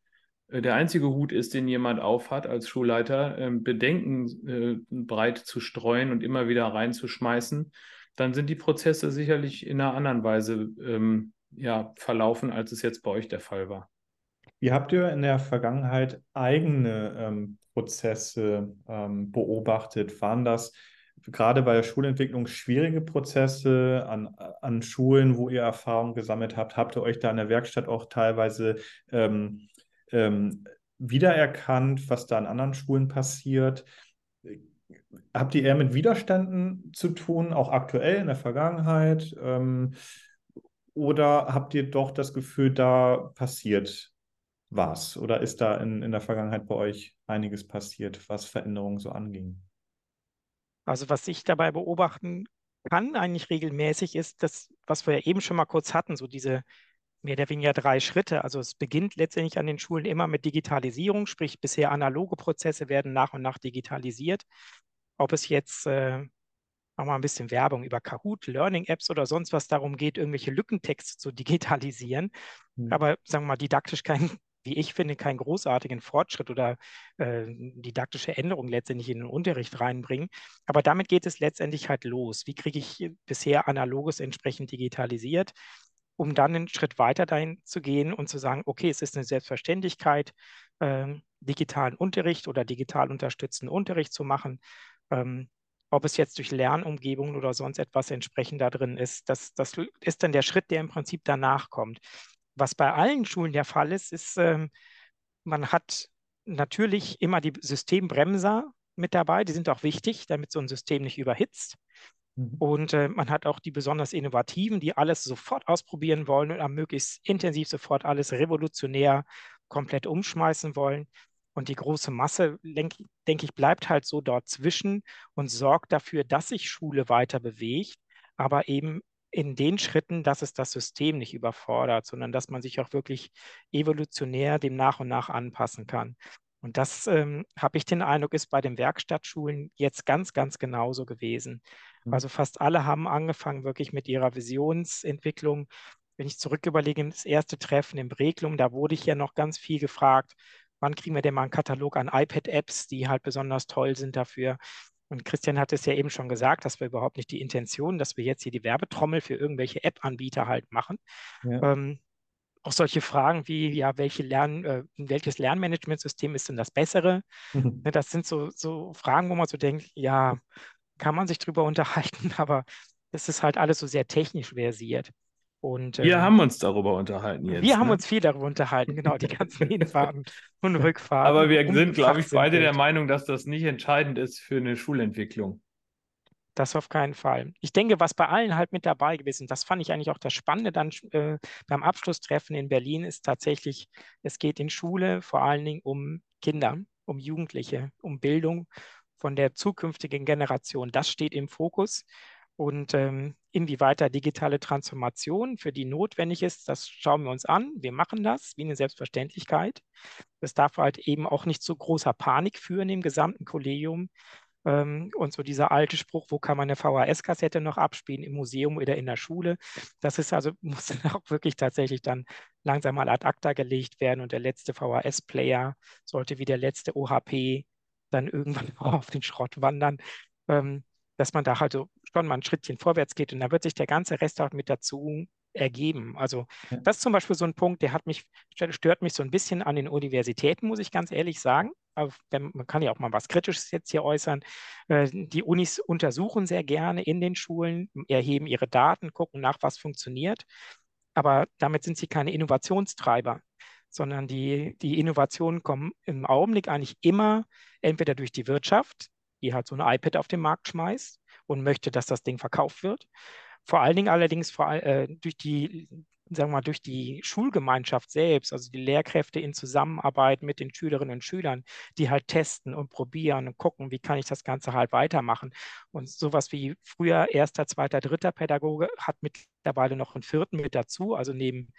äh, der einzige Hut ist, den jemand aufhat als Schulleiter, äh, Bedenken äh, breit zu streuen und immer wieder reinzuschmeißen, dann sind die Prozesse sicherlich in einer anderen Weise ähm, ja, verlaufen, als es jetzt bei euch der Fall war. Wie habt ihr in der Vergangenheit eigene ähm, Prozesse ähm, beobachtet? Waren das gerade bei der Schulentwicklung schwierige Prozesse an, an Schulen, wo ihr Erfahrung gesammelt habt? Habt ihr euch da in der Werkstatt auch teilweise ähm, ähm, wiedererkannt, was da an anderen Schulen passiert? Habt ihr eher mit Widerständen zu tun, auch aktuell in der Vergangenheit? Ähm, oder habt ihr doch das Gefühl, da passiert was? Oder ist da in, in der Vergangenheit bei euch einiges passiert, was Veränderungen so anging? Also was ich dabei beobachten kann, eigentlich regelmäßig, ist das, was wir ja eben schon mal kurz hatten, so diese mehr oder weniger drei Schritte. Also es beginnt letztendlich an den Schulen immer mit Digitalisierung, sprich bisher analoge Prozesse werden nach und nach digitalisiert. Ob es jetzt äh, mal ein bisschen Werbung über Kahoot, Learning-Apps oder sonst was darum geht, irgendwelche Lückentexte zu digitalisieren, mhm. aber sagen wir mal didaktisch kein wie ich finde, keinen großartigen Fortschritt oder äh, didaktische Änderungen letztendlich in den Unterricht reinbringen. Aber damit geht es letztendlich halt los. Wie kriege ich bisher Analoges entsprechend digitalisiert? um dann einen Schritt weiter dahin zu gehen und zu sagen, okay, es ist eine Selbstverständlichkeit, äh, digitalen Unterricht oder digital unterstützten Unterricht zu machen. Ähm, ob es jetzt durch Lernumgebungen oder sonst etwas entsprechend da drin ist, das, das ist dann der Schritt, der im Prinzip danach kommt. Was bei allen Schulen der Fall ist, ist, ähm, man hat natürlich immer die Systembremser mit dabei. Die sind auch wichtig, damit so ein System nicht überhitzt. Mhm. Und äh, man hat auch die besonders Innovativen, die alles sofort ausprobieren wollen und am möglichst intensiv sofort alles revolutionär komplett umschmeißen wollen. Und die große Masse, denke denk ich, bleibt halt so dort zwischen und sorgt dafür, dass sich Schule weiter bewegt, aber eben in den Schritten, dass es das System nicht überfordert, sondern dass man sich auch wirklich evolutionär dem nach und nach anpassen kann. Und das ähm, habe ich den Eindruck, ist bei den Werkstattschulen jetzt ganz, ganz genauso gewesen. Mhm. Also fast alle haben angefangen wirklich mit ihrer Visionsentwicklung. Wenn ich zurück überlege, das erste Treffen im Reglum, da wurde ich ja noch ganz viel gefragt, wann kriegen wir denn mal einen Katalog an iPad-Apps, die halt besonders toll sind dafür. Und Christian hat es ja eben schon gesagt, dass wir überhaupt nicht die Intention, dass wir jetzt hier die Werbetrommel für irgendwelche App-Anbieter halt machen. Ja. Ähm, auch solche Fragen wie, ja, welche Lern, äh, welches Lernmanagementsystem ist denn das bessere? Mhm. Ne, das sind so, so Fragen, wo man so denkt, ja, kann man sich drüber unterhalten, aber es ist halt alles so sehr technisch versiert. Und, wir ähm, haben uns darüber unterhalten jetzt. Wir ne? haben uns viel darüber unterhalten, genau, die ganzen Hinfahrten und Rückfahrten. Aber wir sind, glaube ich, beide der Meinung, dass das nicht entscheidend ist für eine Schulentwicklung. Das auf keinen Fall. Ich denke, was bei allen halt mit dabei gewesen, das fand ich eigentlich auch das Spannende dann äh, beim Abschlusstreffen in Berlin, ist tatsächlich, es geht in Schule vor allen Dingen um Kinder, um Jugendliche, um Bildung von der zukünftigen Generation. Das steht im Fokus. Und ähm, inwieweit da digitale Transformation für die notwendig ist, das schauen wir uns an. Wir machen das wie eine Selbstverständlichkeit. Das darf halt eben auch nicht zu großer Panik führen im gesamten Kollegium. Ähm, und so dieser alte Spruch, wo kann man eine VHS-Kassette noch abspielen, im Museum oder in der Schule, das ist also, muss dann auch wirklich tatsächlich dann langsam mal ad acta gelegt werden und der letzte VHS-Player sollte wie der letzte OHP dann irgendwann auf den Schrott wandern. Ähm, dass man da halt so schon mal ein Schrittchen vorwärts geht und da wird sich der ganze Rest auch mit dazu ergeben. Also ja. das ist zum Beispiel so ein Punkt, der hat mich, stört mich so ein bisschen an den Universitäten, muss ich ganz ehrlich sagen. Aber man kann ja auch mal was Kritisches jetzt hier äußern. Äh, die Unis untersuchen sehr gerne in den Schulen, erheben ihre Daten, gucken nach, was funktioniert. aber damit sind sie keine Innovationstreiber, sondern die, die Innovationen kommen im Augenblick eigentlich immer entweder durch die Wirtschaft, die halt so ein iPad auf den Markt schmeißt und möchte, dass das Ding verkauft wird. Vor allen Dingen allerdings vor, äh, durch die sagen wir mal, durch die Schulgemeinschaft selbst, also die Lehrkräfte in Zusammenarbeit mit den Schülerinnen und Schülern, die halt testen und probieren und gucken, wie kann ich das Ganze halt weitermachen. Und sowas wie früher erster, zweiter, dritter Pädagoge hat mittlerweile noch einen vierten mit dazu, also neben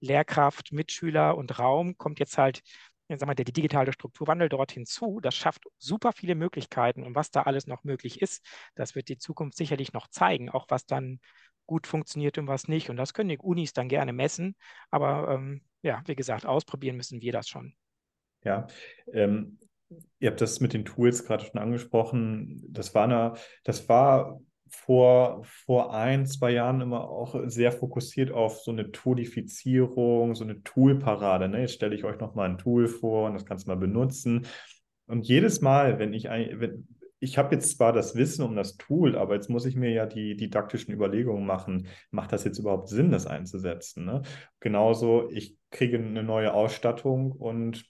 Lehrkraft, Mitschüler und Raum kommt jetzt halt sagen wir, der digitale Strukturwandel dort hinzu. Das schafft super viele Möglichkeiten und was da alles noch möglich ist, das wird die Zukunft sicherlich noch zeigen, auch was dann gut funktioniert und was nicht. Und das können die Unis dann gerne messen. Aber ähm, ja, wie gesagt, ausprobieren müssen wir das schon. Ja, ähm, ihr habt das mit den Tools gerade schon angesprochen. Das war, eine, das war vor, vor ein, zwei Jahren immer auch sehr fokussiert auf so eine Toolifizierung, so eine Toolparade. Ne? Jetzt stelle ich euch nochmal ein Tool vor und das kannst du mal benutzen. Und jedes Mal, wenn ich, wenn, ich habe jetzt zwar das Wissen um das Tool, aber jetzt muss ich mir ja die didaktischen Überlegungen machen, macht das jetzt überhaupt Sinn, das einzusetzen? Ne? Genauso, ich kriege eine neue Ausstattung und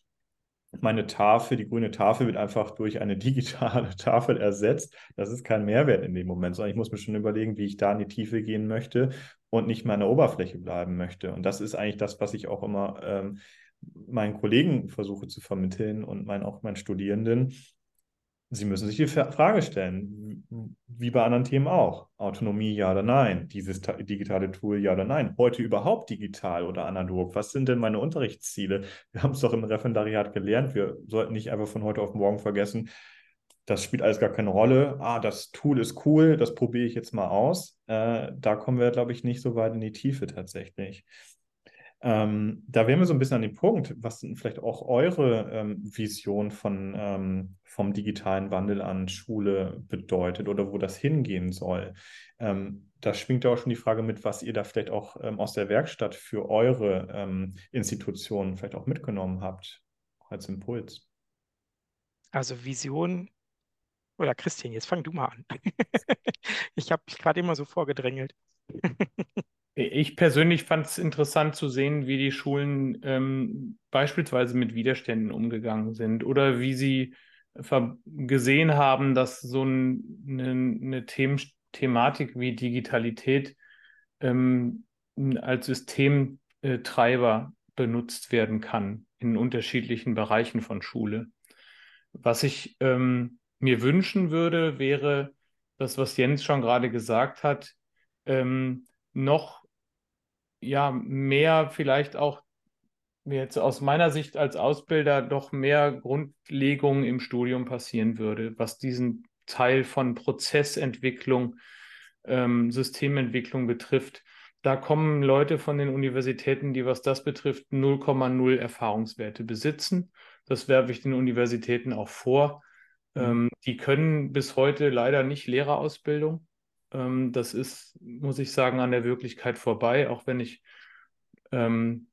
meine Tafel, die grüne Tafel wird einfach durch eine digitale Tafel ersetzt. Das ist kein Mehrwert in dem Moment, sondern ich muss mir schon überlegen, wie ich da in die Tiefe gehen möchte und nicht mehr Oberfläche bleiben möchte. Und das ist eigentlich das, was ich auch immer ähm, meinen Kollegen versuche zu vermitteln und mein, auch meinen Studierenden, Sie müssen sich die Frage stellen, wie bei anderen Themen auch. Autonomie, ja oder nein? Dieses digitale Tool, ja oder nein? Heute überhaupt digital oder analog? Was sind denn meine Unterrichtsziele? Wir haben es doch im Referendariat gelernt. Wir sollten nicht einfach von heute auf morgen vergessen, das spielt alles gar keine Rolle. Ah, das Tool ist cool, das probiere ich jetzt mal aus. Äh, da kommen wir, glaube ich, nicht so weit in die Tiefe tatsächlich. Ähm, da wären wir so ein bisschen an dem Punkt, was sind vielleicht auch eure ähm, Vision von, ähm, vom digitalen Wandel an Schule bedeutet oder wo das hingehen soll. Ähm, da schwingt ja auch schon die Frage mit, was ihr da vielleicht auch ähm, aus der Werkstatt für eure ähm, Institutionen vielleicht auch mitgenommen habt, als Impuls. Also Vision, oder Christian, jetzt fang du mal an. ich habe mich gerade immer so vorgedrängelt. Ich persönlich fand es interessant zu sehen, wie die Schulen ähm, beispielsweise mit Widerständen umgegangen sind oder wie sie gesehen haben, dass so ein, eine, eine Them Thematik wie Digitalität ähm, als Systemtreiber benutzt werden kann in unterschiedlichen Bereichen von Schule. Was ich ähm, mir wünschen würde, wäre das, was Jens schon gerade gesagt hat, ähm, noch ja mehr vielleicht auch jetzt aus meiner Sicht als Ausbilder doch mehr Grundlegung im Studium passieren würde, was diesen Teil von Prozessentwicklung, ähm, Systementwicklung betrifft. Da kommen Leute von den Universitäten, die, was das betrifft, 0,0 Erfahrungswerte besitzen. Das werfe ich den Universitäten auch vor. Mhm. Ähm, die können bis heute leider nicht Lehrerausbildung. Ähm, das ist, muss ich sagen, an der Wirklichkeit vorbei, auch wenn ich ähm,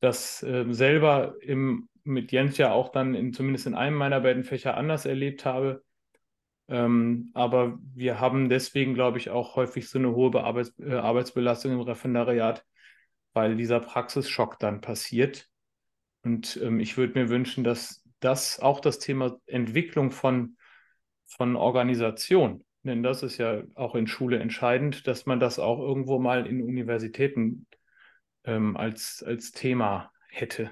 das äh, selber im, mit Jens ja auch dann in, zumindest in einem meiner beiden Fächer anders erlebt habe. Ähm, aber wir haben deswegen, glaube ich, auch häufig so eine hohe Bearbeits äh, Arbeitsbelastung im Referendariat, weil dieser Praxisschock dann passiert. Und ähm, ich würde mir wünschen, dass das auch das Thema Entwicklung von, von Organisation denn das ist ja auch in Schule entscheidend, dass man das auch irgendwo mal in Universitäten ähm, als, als Thema hätte.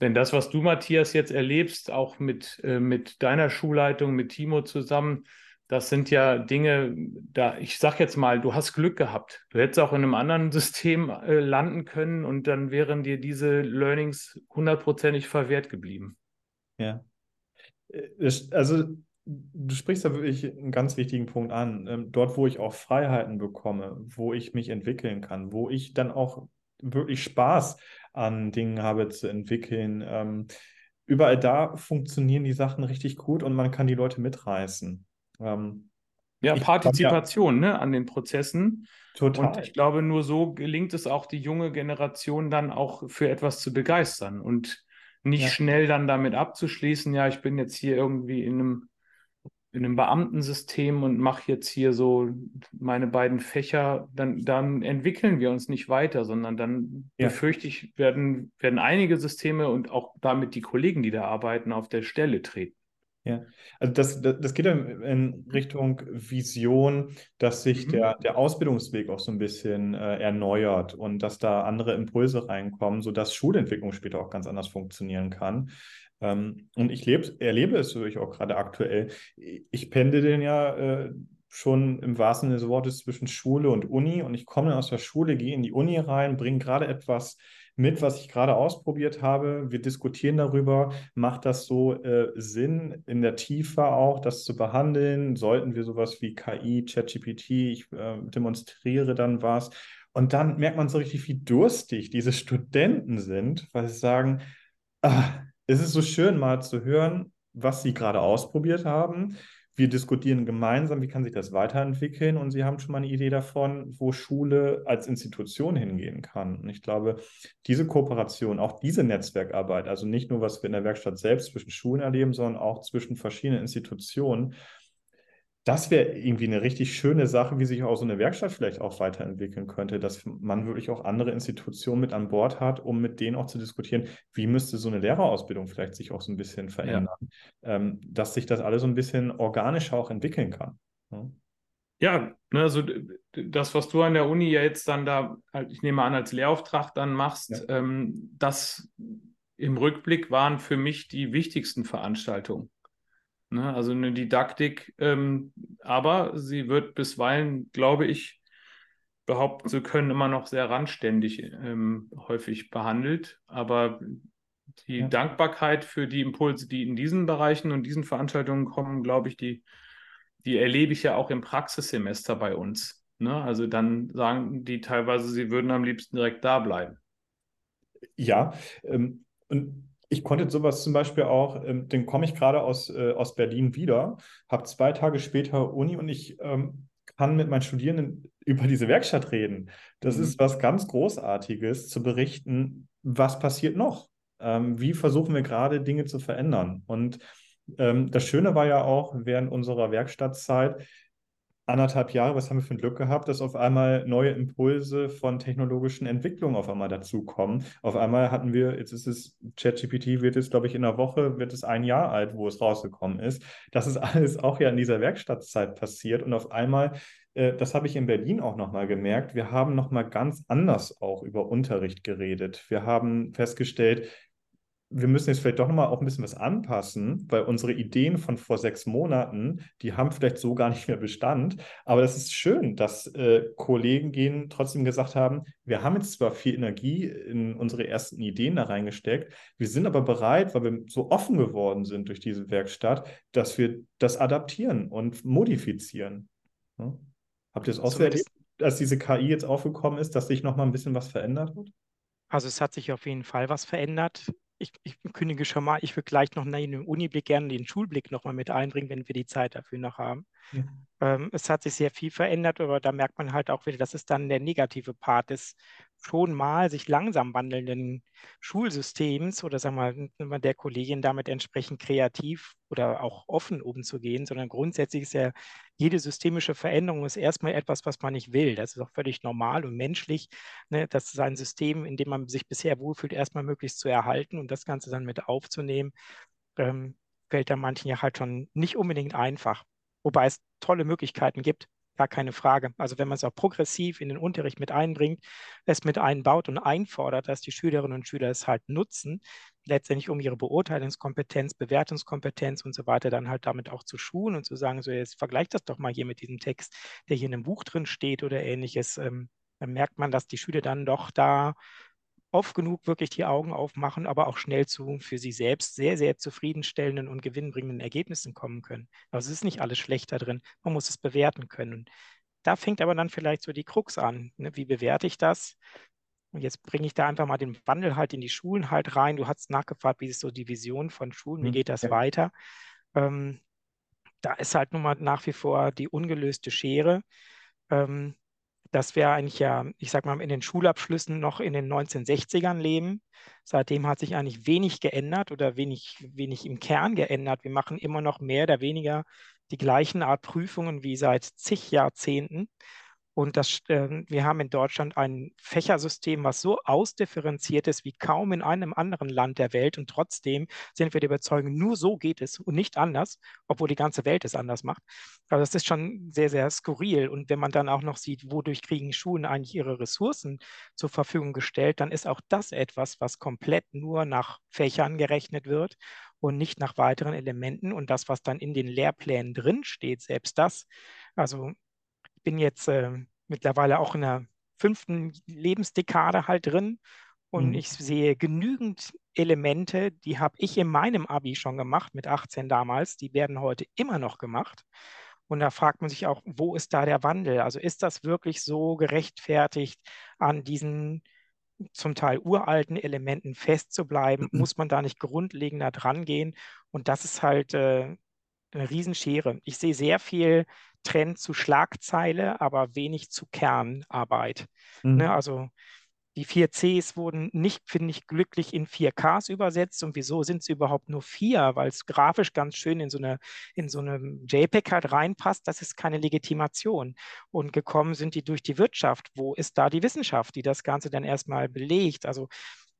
Denn das, was du, Matthias, jetzt erlebst, auch mit, äh, mit deiner Schulleitung, mit Timo zusammen, das sind ja Dinge, da ich sag jetzt mal, du hast Glück gehabt. Du hättest auch in einem anderen System äh, landen können und dann wären dir diese Learnings hundertprozentig verwehrt geblieben. Ja. Äh, also Du sprichst da wirklich einen ganz wichtigen Punkt an. Ähm, dort, wo ich auch Freiheiten bekomme, wo ich mich entwickeln kann, wo ich dann auch wirklich Spaß an Dingen habe zu entwickeln. Ähm, überall da funktionieren die Sachen richtig gut und man kann die Leute mitreißen. Ähm, ja, Partizipation ja, ne, an den Prozessen. Total. Und ich glaube, nur so gelingt es auch, die junge Generation dann auch für etwas zu begeistern und nicht ja. schnell dann damit abzuschließen, ja, ich bin jetzt hier irgendwie in einem in einem Beamtensystem und mache jetzt hier so meine beiden Fächer, dann, dann entwickeln wir uns nicht weiter, sondern dann ja. befürchte ich, werden, werden einige Systeme und auch damit die Kollegen, die da arbeiten, auf der Stelle treten. Ja, also das, das, das geht in Richtung Vision, dass sich mhm. der, der Ausbildungsweg auch so ein bisschen äh, erneuert und dass da andere Impulse reinkommen, sodass Schulentwicklung später auch ganz anders funktionieren kann. Ähm, und ich lebe, erlebe es natürlich auch gerade aktuell. Ich pendel den ja äh, schon im wahrsten Sinne des Wortes zwischen Schule und Uni und ich komme aus der Schule, gehe in die Uni rein, bringe gerade etwas mit, was ich gerade ausprobiert habe. Wir diskutieren darüber, macht das so äh, Sinn, in der Tiefe auch das zu behandeln? Sollten wir sowas wie KI, ChatGPT, ich äh, demonstriere dann was. Und dann merkt man so richtig, wie durstig diese Studenten sind, weil sie sagen, ah, es ist so schön mal zu hören, was Sie gerade ausprobiert haben. Wir diskutieren gemeinsam, wie kann sich das weiterentwickeln und Sie haben schon mal eine Idee davon, wo Schule als Institution hingehen kann. Und ich glaube, diese Kooperation, auch diese Netzwerkarbeit, also nicht nur, was wir in der Werkstatt selbst zwischen Schulen erleben, sondern auch zwischen verschiedenen Institutionen, das wäre irgendwie eine richtig schöne Sache, wie sich auch so eine Werkstatt vielleicht auch weiterentwickeln könnte, dass man wirklich auch andere Institutionen mit an Bord hat, um mit denen auch zu diskutieren, wie müsste so eine Lehrerausbildung vielleicht sich auch so ein bisschen verändern, ja. ähm, dass sich das alles so ein bisschen organischer auch entwickeln kann. Ja, ja ne, also das, was du an der Uni ja jetzt dann da, halt, ich nehme an, als Lehrauftrag dann machst, ja. ähm, das im Rückblick waren für mich die wichtigsten Veranstaltungen. Ne? Also eine Didaktik, ähm, aber sie wird bisweilen, glaube ich, behaupten zu können, immer noch sehr randständig ähm, häufig behandelt. Aber die ja. Dankbarkeit für die Impulse, die in diesen Bereichen und diesen Veranstaltungen kommen, glaube ich, die, die erlebe ich ja auch im Praxissemester bei uns. Ne? Also dann sagen die teilweise, sie würden am liebsten direkt da bleiben. Ja, ähm, und ich konnte sowas zum Beispiel auch, ähm, dann komme ich gerade aus, äh, aus Berlin wieder, habe zwei Tage später Uni und ich ähm, kann mit meinen Studierenden über diese Werkstatt reden. Das mhm. ist was ganz Großartiges, zu berichten, was passiert noch. Ähm, wie versuchen wir gerade Dinge zu verändern? Und ähm, das Schöne war ja auch während unserer Werkstattzeit, anderthalb Jahre, was haben wir für ein Glück gehabt, dass auf einmal neue Impulse von technologischen Entwicklungen auf einmal dazukommen. Auf einmal hatten wir, jetzt ist es, ChatGPT wird es, glaube ich, in einer Woche, wird es ein Jahr alt, wo es rausgekommen ist. Das ist alles auch ja in dieser Werkstattzeit passiert und auf einmal äh, das habe ich in Berlin auch nochmal gemerkt. Wir haben nochmal ganz anders auch über Unterricht geredet. Wir haben festgestellt, wir müssen jetzt vielleicht doch nochmal auch ein bisschen was anpassen, weil unsere Ideen von vor sechs Monaten, die haben vielleicht so gar nicht mehr Bestand. Aber das ist schön, dass äh, Kollegen gehen trotzdem gesagt haben, wir haben jetzt zwar viel Energie in unsere ersten Ideen da reingesteckt, wir sind aber bereit, weil wir so offen geworden sind durch diese Werkstatt, dass wir das adaptieren und modifizieren. Ja? Habt ihr es auch so erlebt, als diese KI jetzt aufgekommen ist, dass sich nochmal ein bisschen was verändert hat? Also es hat sich auf jeden Fall was verändert ich, ich kündige schon mal, ich würde gleich noch neben dem Uniblick gerne den Schulblick nochmal mit einbringen, wenn wir die Zeit dafür noch haben. Ja. Ähm, es hat sich sehr viel verändert, aber da merkt man halt auch wieder, das ist dann der negative Part des schon mal sich langsam wandelnden Schulsystems oder sagen wir mal der Kollegin damit entsprechend kreativ oder auch offen umzugehen, sondern grundsätzlich ist ja jede systemische Veränderung ist erstmal etwas, was man nicht will. Das ist auch völlig normal und menschlich, ne, dass sein System, in dem man sich bisher wohlfühlt, erstmal möglichst zu erhalten und das Ganze dann mit aufzunehmen, ähm, fällt da manchen ja halt schon nicht unbedingt einfach. Wobei es tolle Möglichkeiten gibt, gar keine Frage. Also wenn man es auch progressiv in den Unterricht mit einbringt, es mit einbaut und einfordert, dass die Schülerinnen und Schüler es halt nutzen, letztendlich um ihre Beurteilungskompetenz, Bewertungskompetenz und so weiter dann halt damit auch zu schulen und zu sagen, so jetzt vergleich das doch mal hier mit diesem Text, der hier in einem Buch drin steht oder ähnliches, ähm, dann merkt man, dass die Schüler dann doch da oft genug wirklich die Augen aufmachen, aber auch schnell zu für sie selbst sehr, sehr zufriedenstellenden und gewinnbringenden Ergebnissen kommen können. Also es ist nicht alles schlecht da drin, man muss es bewerten können. Da fängt aber dann vielleicht so die Krux an. Ne? Wie bewerte ich das? Und jetzt bringe ich da einfach mal den Wandel halt in die Schulen halt rein. Du hast nachgefragt, wie ist so die Vision von Schulen, wie mhm, geht das ja. weiter? Ähm, da ist halt nun mal nach wie vor die ungelöste Schere. Ähm, dass wir eigentlich ja, ich sag mal, in den Schulabschlüssen noch in den 1960ern leben. Seitdem hat sich eigentlich wenig geändert oder wenig, wenig im Kern geändert. Wir machen immer noch mehr oder weniger die gleichen Art Prüfungen wie seit zig Jahrzehnten. Und das, äh, wir haben in Deutschland ein Fächersystem, was so ausdifferenziert ist wie kaum in einem anderen Land der Welt. Und trotzdem sind wir der Überzeugung, nur so geht es und nicht anders, obwohl die ganze Welt es anders macht. Also das ist schon sehr, sehr skurril. Und wenn man dann auch noch sieht, wodurch kriegen Schulen eigentlich ihre Ressourcen zur Verfügung gestellt, dann ist auch das etwas, was komplett nur nach Fächern gerechnet wird und nicht nach weiteren Elementen. Und das, was dann in den Lehrplänen drin steht, selbst das, also bin jetzt äh, mittlerweile auch in der fünften Lebensdekade halt drin und mhm. ich sehe genügend Elemente, die habe ich in meinem Abi schon gemacht, mit 18 damals, die werden heute immer noch gemacht. Und da fragt man sich auch, wo ist da der Wandel? Also ist das wirklich so gerechtfertigt, an diesen zum Teil uralten Elementen festzubleiben? Mhm. Muss man da nicht grundlegender dran gehen? Und das ist halt äh, eine Riesenschere. Ich sehe sehr viel Trend zu Schlagzeile, aber wenig zu Kernarbeit. Mhm. Ne, also die vier Cs wurden nicht, finde ich, glücklich in 4Ks übersetzt. Und wieso sind sie überhaupt nur vier? Weil es grafisch ganz schön in so eine, in so eine JPEG halt reinpasst. Das ist keine Legitimation. Und gekommen sind die durch die Wirtschaft. Wo ist da die Wissenschaft, die das Ganze dann erstmal belegt? Also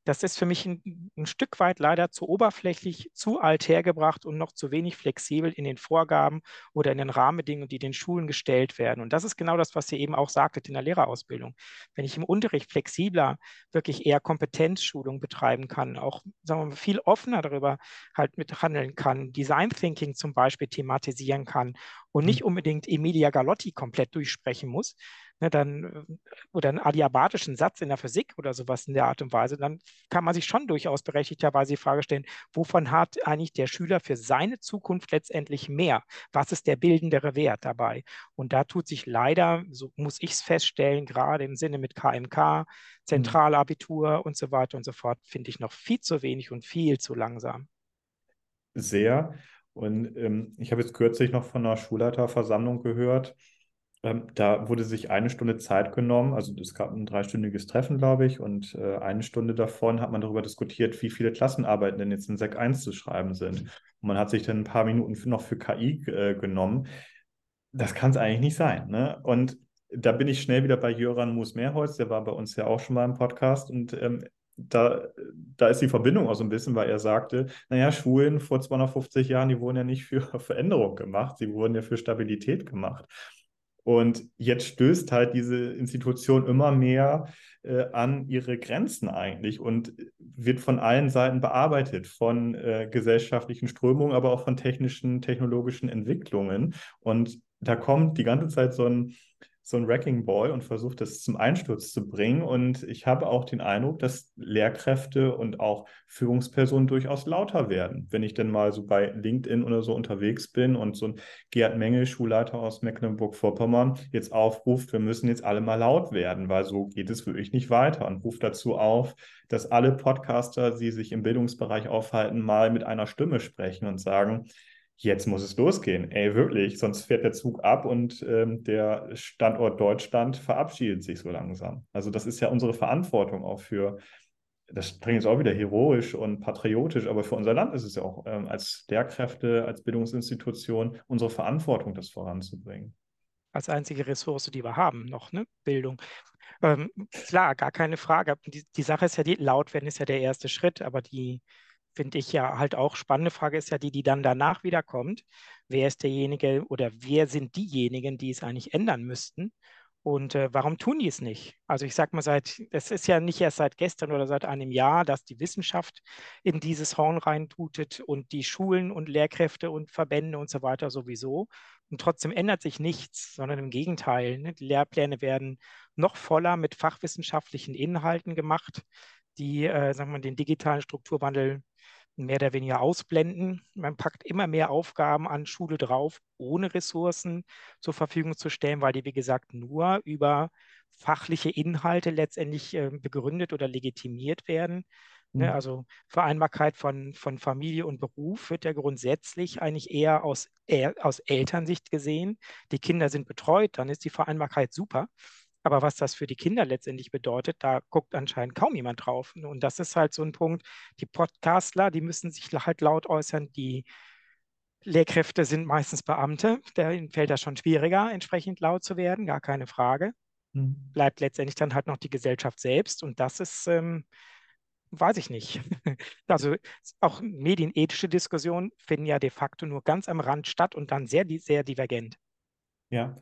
das ist für mich ein, ein, Stück weit leider zu oberflächlich, zu alt hergebracht und noch zu wenig flexibel in den Vorgaben oder in den Rahmenbedingungen, die den Schulen gestellt werden. Und das ist genau das, was ihr eben auch sagtet in der Lehrerausbildung. Wenn ich im Unterricht flexibler wirklich eher Kompetenzschulung betreiben kann, auch sagen wir mal, viel offener darüber halt mithandeln kann, Design Thinking zum Beispiel thematisieren kann und nicht mhm. unbedingt Emilia Galotti komplett durchsprechen muss, ne, dann, äh, oder einen adiabatischen Satz in der Physik oder sowas in der Art und Weise, dann kann man sich schon durchaus berechtigterweise die Frage stellen, wovon hat eigentlich der Schüler für seine Zukunft letztendlich mehr? Was ist der bildendere Wert dabei? Und da tut sich leider, so muss ich es feststellen, gerade im Sinne mit KMK. Zentralabitur und so weiter und so fort, finde ich noch viel zu wenig und viel zu langsam. Sehr. Und ähm, ich habe jetzt kürzlich noch von einer Schulleiterversammlung gehört. Ähm, da wurde sich eine Stunde Zeit genommen. Also es gab ein dreistündiges Treffen, glaube ich. Und äh, eine Stunde davon hat man darüber diskutiert, wie viele Klassenarbeiten denn jetzt in Sek 1 zu schreiben sind. Und man hat sich dann ein paar Minuten noch für KI äh, genommen. Das kann es eigentlich nicht sein. Ne? Und da bin ich schnell wieder bei Jöran Moos-Mehrholz, der war bei uns ja auch schon mal im Podcast und ähm, da, da ist die Verbindung auch so ein bisschen, weil er sagte, naja, Schulen vor 250 Jahren, die wurden ja nicht für Veränderung gemacht, sie wurden ja für Stabilität gemacht. Und jetzt stößt halt diese Institution immer mehr äh, an ihre Grenzen eigentlich und wird von allen Seiten bearbeitet, von äh, gesellschaftlichen Strömungen, aber auch von technischen, technologischen Entwicklungen. Und da kommt die ganze Zeit so ein, so ein Wrecking Ball und versucht, das zum Einsturz zu bringen. Und ich habe auch den Eindruck, dass Lehrkräfte und auch Führungspersonen durchaus lauter werden. Wenn ich denn mal so bei LinkedIn oder so unterwegs bin und so ein Gerd Mengel, Schulleiter aus Mecklenburg-Vorpommern, jetzt aufruft, wir müssen jetzt alle mal laut werden, weil so geht es wirklich nicht weiter und ruft dazu auf, dass alle Podcaster, die sich im Bildungsbereich aufhalten, mal mit einer Stimme sprechen und sagen, jetzt muss es losgehen. Ey, wirklich, sonst fährt der Zug ab und ähm, der Standort Deutschland verabschiedet sich so langsam. Also das ist ja unsere Verantwortung auch für, das klingt jetzt auch wieder heroisch und patriotisch, aber für unser Land ist es ja auch ähm, als Lehrkräfte, als Bildungsinstitution unsere Verantwortung, das voranzubringen. Als einzige Ressource, die wir haben, noch, ne? Bildung. Ähm, klar, gar keine Frage. Die, die Sache ist ja, die, laut werden ist ja der erste Schritt, aber die, finde ich ja halt auch spannende Frage ist ja die, die dann danach wieder kommt. Wer ist derjenige oder wer sind diejenigen, die es eigentlich ändern müssten? Und äh, warum tun die es nicht? Also ich sage mal, seit, es ist ja nicht erst seit gestern oder seit einem Jahr, dass die Wissenschaft in dieses Horn reintutet und die Schulen und Lehrkräfte und Verbände und so weiter sowieso. Und trotzdem ändert sich nichts, sondern im Gegenteil. Ne? Die Lehrpläne werden noch voller mit fachwissenschaftlichen Inhalten gemacht, die, äh, sagen wir den digitalen Strukturwandel mehr oder weniger ausblenden. Man packt immer mehr Aufgaben an Schule drauf, ohne Ressourcen zur Verfügung zu stellen, weil die, wie gesagt, nur über fachliche Inhalte letztendlich äh, begründet oder legitimiert werden. Ne, mhm. Also Vereinbarkeit von, von Familie und Beruf wird ja grundsätzlich eigentlich eher aus, eher aus Elternsicht gesehen. Die Kinder sind betreut, dann ist die Vereinbarkeit super. Aber was das für die Kinder letztendlich bedeutet, da guckt anscheinend kaum jemand drauf. Und das ist halt so ein Punkt. Die Podcastler, die müssen sich halt laut äußern, die Lehrkräfte sind meistens Beamte, denen fällt das schon schwieriger, entsprechend laut zu werden, gar keine Frage. Hm. Bleibt letztendlich dann halt noch die Gesellschaft selbst und das ist, ähm, weiß ich nicht. Also auch medienethische Diskussionen finden ja de facto nur ganz am Rand statt und dann sehr, sehr divergent. Ja,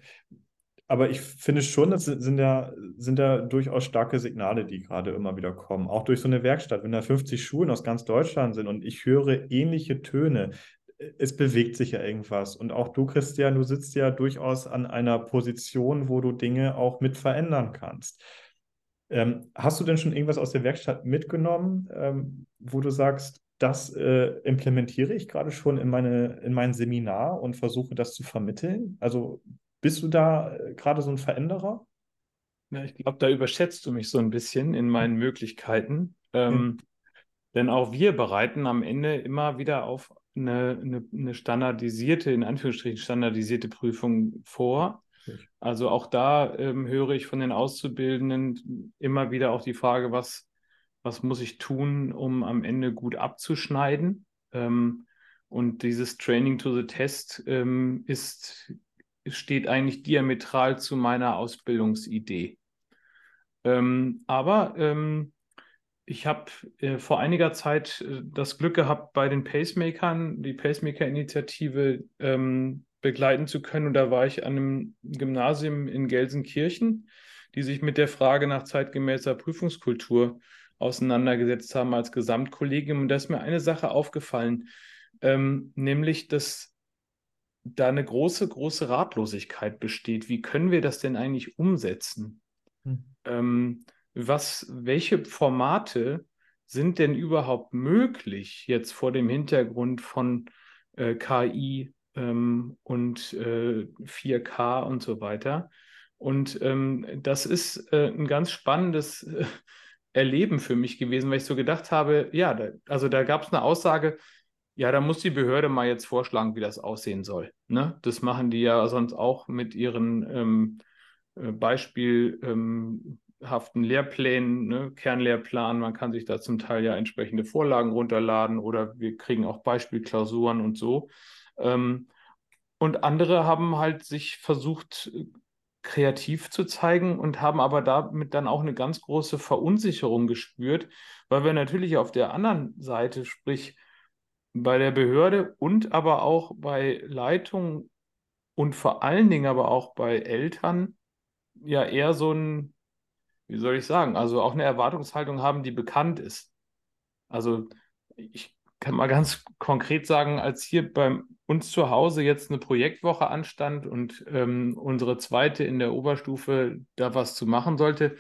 aber ich finde schon, das sind ja, sind ja durchaus starke Signale, die gerade immer wieder kommen. Auch durch so eine Werkstatt, wenn da 50 Schulen aus ganz Deutschland sind und ich höre ähnliche Töne, es bewegt sich ja irgendwas. Und auch du, Christian, du sitzt ja durchaus an einer Position, wo du Dinge auch mit verändern kannst. Ähm, hast du denn schon irgendwas aus der Werkstatt mitgenommen, ähm, wo du sagst, das äh, implementiere ich gerade schon in, meine, in mein Seminar und versuche das zu vermitteln? Also bist du da äh, gerade so ein Veränderer? Ja, ich glaube, da überschätzt du mich so ein bisschen in meinen Möglichkeiten. Ähm, ja. Denn auch wir bereiten am Ende immer wieder auf eine, eine, eine, standardisierte, in Anführungsstrichen standardisierte Prüfung vor. Also auch da ähm, höre ich von den Auszubildenden immer wieder auch die Frage, was, was muss ich tun, um am Ende gut abzuschneiden? Ähm, und dieses Training to the Test ähm, ist steht eigentlich diametral zu meiner Ausbildungsidee. Ähm, aber ähm, ich habe äh, vor einiger Zeit äh, das Glück gehabt, bei den Pacemakern die Pacemaker-Initiative ähm, begleiten zu können. Und da war ich an einem Gymnasium in Gelsenkirchen, die sich mit der Frage nach zeitgemäßer Prüfungskultur auseinandergesetzt haben als Gesamtkollegium. Und da ist mir eine Sache aufgefallen, ähm, nämlich, dass da eine große, große Ratlosigkeit besteht. Wie können wir das denn eigentlich umsetzen? Hm. Ähm, was, welche Formate sind denn überhaupt möglich jetzt vor dem Hintergrund von äh, KI ähm, und äh, 4K und so weiter? Und ähm, das ist äh, ein ganz spannendes äh, Erleben für mich gewesen, weil ich so gedacht habe, ja, da, also da gab es eine Aussage, ja, da muss die Behörde mal jetzt vorschlagen, wie das aussehen soll. Ne? Das machen die ja sonst auch mit ihren ähm, äh, beispielhaften Lehrplänen, ne? Kernlehrplan. Man kann sich da zum Teil ja entsprechende Vorlagen runterladen oder wir kriegen auch Beispielklausuren und so. Ähm, und andere haben halt sich versucht, kreativ zu zeigen und haben aber damit dann auch eine ganz große Verunsicherung gespürt, weil wir natürlich auf der anderen Seite, sprich bei der Behörde und aber auch bei Leitung und vor allen Dingen aber auch bei Eltern ja eher so ein, wie soll ich sagen, also auch eine Erwartungshaltung haben, die bekannt ist. Also ich kann mal ganz konkret sagen, als hier bei uns zu Hause jetzt eine Projektwoche anstand und ähm, unsere zweite in der Oberstufe da was zu machen sollte,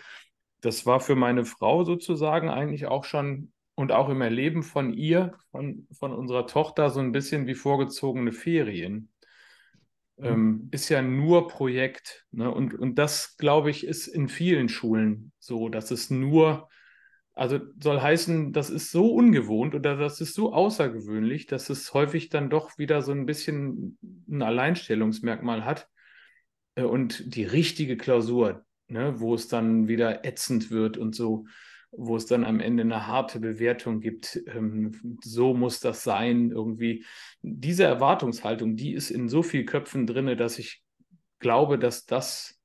das war für meine Frau sozusagen eigentlich auch schon und auch im Erleben von ihr, von, von unserer Tochter, so ein bisschen wie vorgezogene Ferien. Mhm. Ähm, ist ja nur Projekt. Ne? Und, und das, glaube ich, ist in vielen Schulen so, dass es nur, also soll heißen, das ist so ungewohnt oder das ist so außergewöhnlich, dass es häufig dann doch wieder so ein bisschen ein Alleinstellungsmerkmal hat. Äh, und die richtige Klausur, ne, wo es dann wieder ätzend wird und so wo es dann am Ende eine harte Bewertung gibt. Ähm, so muss das sein, irgendwie. Diese Erwartungshaltung, die ist in so vielen Köpfen drin, dass ich glaube, dass das,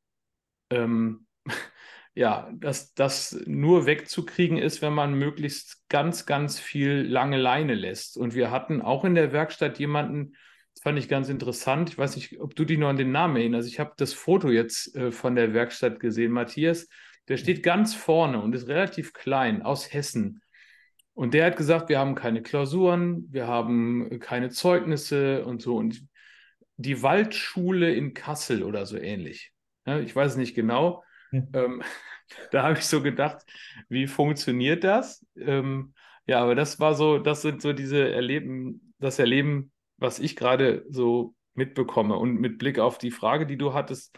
ähm, ja, dass das nur wegzukriegen ist, wenn man möglichst ganz, ganz viel lange Leine lässt. Und wir hatten auch in der Werkstatt jemanden, das fand ich ganz interessant. Ich weiß nicht, ob du dich noch an den Namen erinnerst. Ich habe das Foto jetzt äh, von der Werkstatt gesehen, Matthias. Der steht ganz vorne und ist relativ klein aus Hessen. Und der hat gesagt, wir haben keine Klausuren, wir haben keine Zeugnisse und so. Und die Waldschule in Kassel oder so ähnlich. Ja, ich weiß es nicht genau. Ja. Ähm, da habe ich so gedacht, wie funktioniert das? Ähm, ja, aber das war so, das sind so diese Erleben, das Erleben, was ich gerade so mitbekomme. Und mit Blick auf die Frage, die du hattest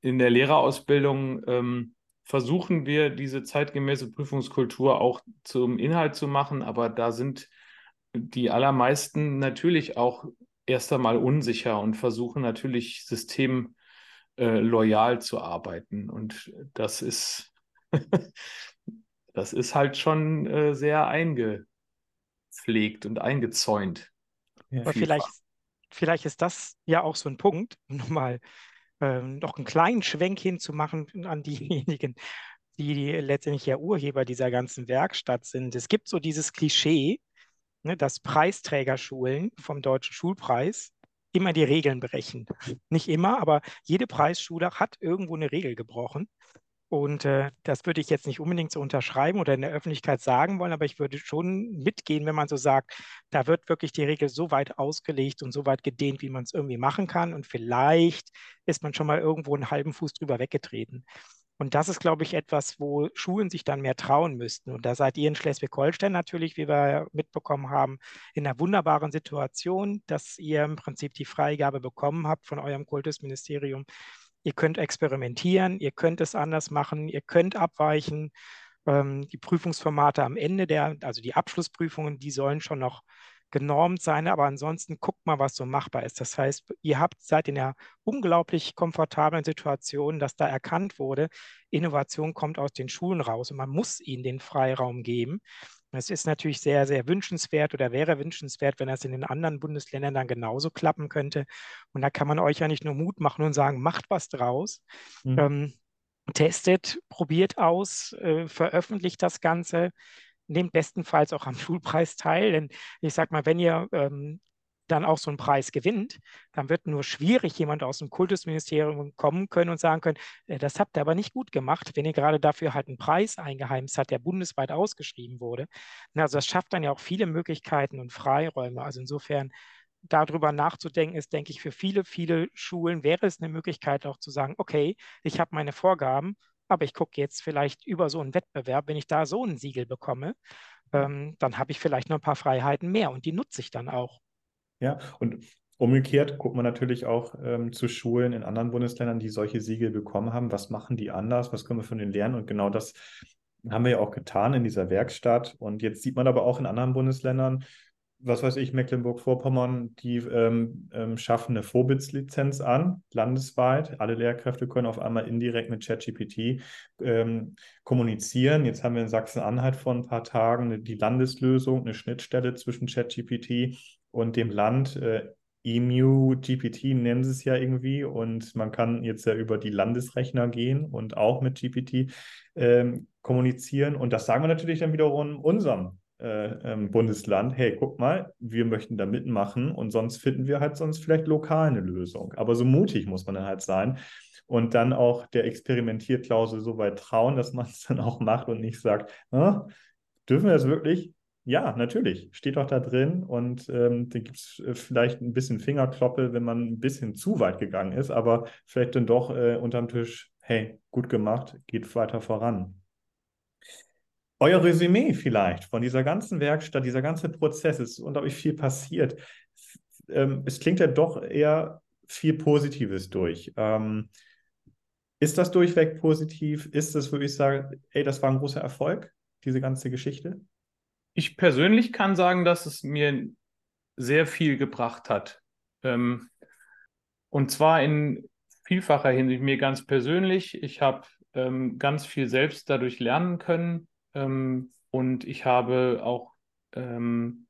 in der Lehrerausbildung, ähm, versuchen wir, diese zeitgemäße Prüfungskultur auch zum Inhalt zu machen, aber da sind die allermeisten natürlich auch erst einmal unsicher und versuchen natürlich systemloyal äh, zu arbeiten. Und das ist, das ist halt schon äh, sehr eingepflegt und eingezäunt. Ja. Aber vielleicht, vielleicht ist das ja auch so ein Punkt, um nochmal ähm, noch einen kleinen Schwenk hinzumachen an diejenigen, die letztendlich ja Urheber dieser ganzen Werkstatt sind. Es gibt so dieses Klischee, ne, dass Preisträgerschulen vom Deutschen Schulpreis immer die Regeln brechen. Nicht immer, aber jede Preisschule hat irgendwo eine Regel gebrochen. Und äh, das würde ich jetzt nicht unbedingt so unterschreiben oder in der Öffentlichkeit sagen wollen, aber ich würde schon mitgehen, wenn man so sagt, da wird wirklich die Regel so weit ausgelegt und so weit gedehnt, wie man es irgendwie machen kann. Und vielleicht ist man schon mal irgendwo einen halben Fuß drüber weggetreten. Und das ist, glaube ich, etwas, wo Schulen sich dann mehr trauen müssten. Und da seid ihr in Schleswig-Holstein natürlich, wie wir mitbekommen haben, in einer wunderbaren Situation, dass ihr im Prinzip die Freigabe bekommen habt von eurem Kultusministerium, Ihr könnt experimentieren, ihr könnt es anders machen, ihr könnt abweichen. Ähm, die Prüfungsformate am Ende der, also die Abschlussprüfungen, die sollen schon noch genormt sein, aber ansonsten guckt mal, was so machbar ist. Das heißt, ihr habt seid in einer unglaublich komfortablen Situation, dass da erkannt wurde, Innovation kommt aus den Schulen raus und man muss ihnen den Freiraum geben. Es ist natürlich sehr, sehr wünschenswert oder wäre wünschenswert, wenn das in den anderen Bundesländern dann genauso klappen könnte. Und da kann man euch ja nicht nur Mut machen und sagen, macht was draus. Mhm. Ähm, testet, probiert aus, äh, veröffentlicht das Ganze, nehmt bestenfalls auch am Schulpreis teil. Denn ich sage mal, wenn ihr ähm, dann auch so einen Preis gewinnt, dann wird nur schwierig jemand aus dem Kultusministerium kommen können und sagen können, äh, das habt ihr aber nicht gut gemacht, wenn ihr gerade dafür halt einen Preis eingeheimst habt, der bundesweit ausgeschrieben wurde. Also das schafft dann ja auch viele Möglichkeiten und Freiräume. Also insofern darüber nachzudenken, ist, denke ich, für viele, viele Schulen wäre es eine Möglichkeit auch zu sagen, okay, ich habe meine Vorgaben, aber ich gucke jetzt vielleicht über so einen Wettbewerb, wenn ich da so ein Siegel bekomme, ähm, dann habe ich vielleicht noch ein paar Freiheiten mehr und die nutze ich dann auch. Ja, und umgekehrt guckt man natürlich auch ähm, zu Schulen in anderen Bundesländern, die solche Siegel bekommen haben. Was machen die anders? Was können wir von denen lernen? Und genau das haben wir ja auch getan in dieser Werkstatt. Und jetzt sieht man aber auch in anderen Bundesländern, was weiß ich, Mecklenburg-Vorpommern, die ähm, ähm, schaffen eine Vorbildslizenz an, landesweit. Alle Lehrkräfte können auf einmal indirekt mit ChatGPT ähm, kommunizieren. Jetzt haben wir in Sachsen-Anhalt vor ein paar Tagen die Landeslösung, eine Schnittstelle zwischen ChatGPT und dem Land. Äh, EMU GPT nennen sie es ja irgendwie und man kann jetzt ja über die Landesrechner gehen und auch mit GPT ähm, kommunizieren und das sagen wir natürlich dann wiederum unserem äh, ähm, Bundesland, hey, guck mal, wir möchten da mitmachen und sonst finden wir halt sonst vielleicht lokal eine Lösung. Aber so mutig muss man dann halt sein und dann auch der Experimentierklausel so weit trauen, dass man es dann auch macht und nicht sagt, dürfen wir das wirklich? Ja, natürlich, steht doch da drin und ähm, da gibt es äh, vielleicht ein bisschen Fingerkloppe, wenn man ein bisschen zu weit gegangen ist, aber vielleicht dann doch äh, unterm Tisch, hey, gut gemacht, geht weiter voran. Euer Resümee vielleicht von dieser ganzen Werkstatt, dieser ganze Prozess, es ist unglaublich viel passiert. Ähm, es klingt ja doch eher viel Positives durch. Ähm, ist das durchweg positiv? Ist das, würde ich sagen, ey, das war ein großer Erfolg, diese ganze Geschichte? Ich persönlich kann sagen, dass es mir sehr viel gebracht hat. Ähm, und zwar in vielfacher Hinsicht. Mir ganz persönlich. Ich habe ähm, ganz viel selbst dadurch lernen können. Ähm, und ich habe auch ähm,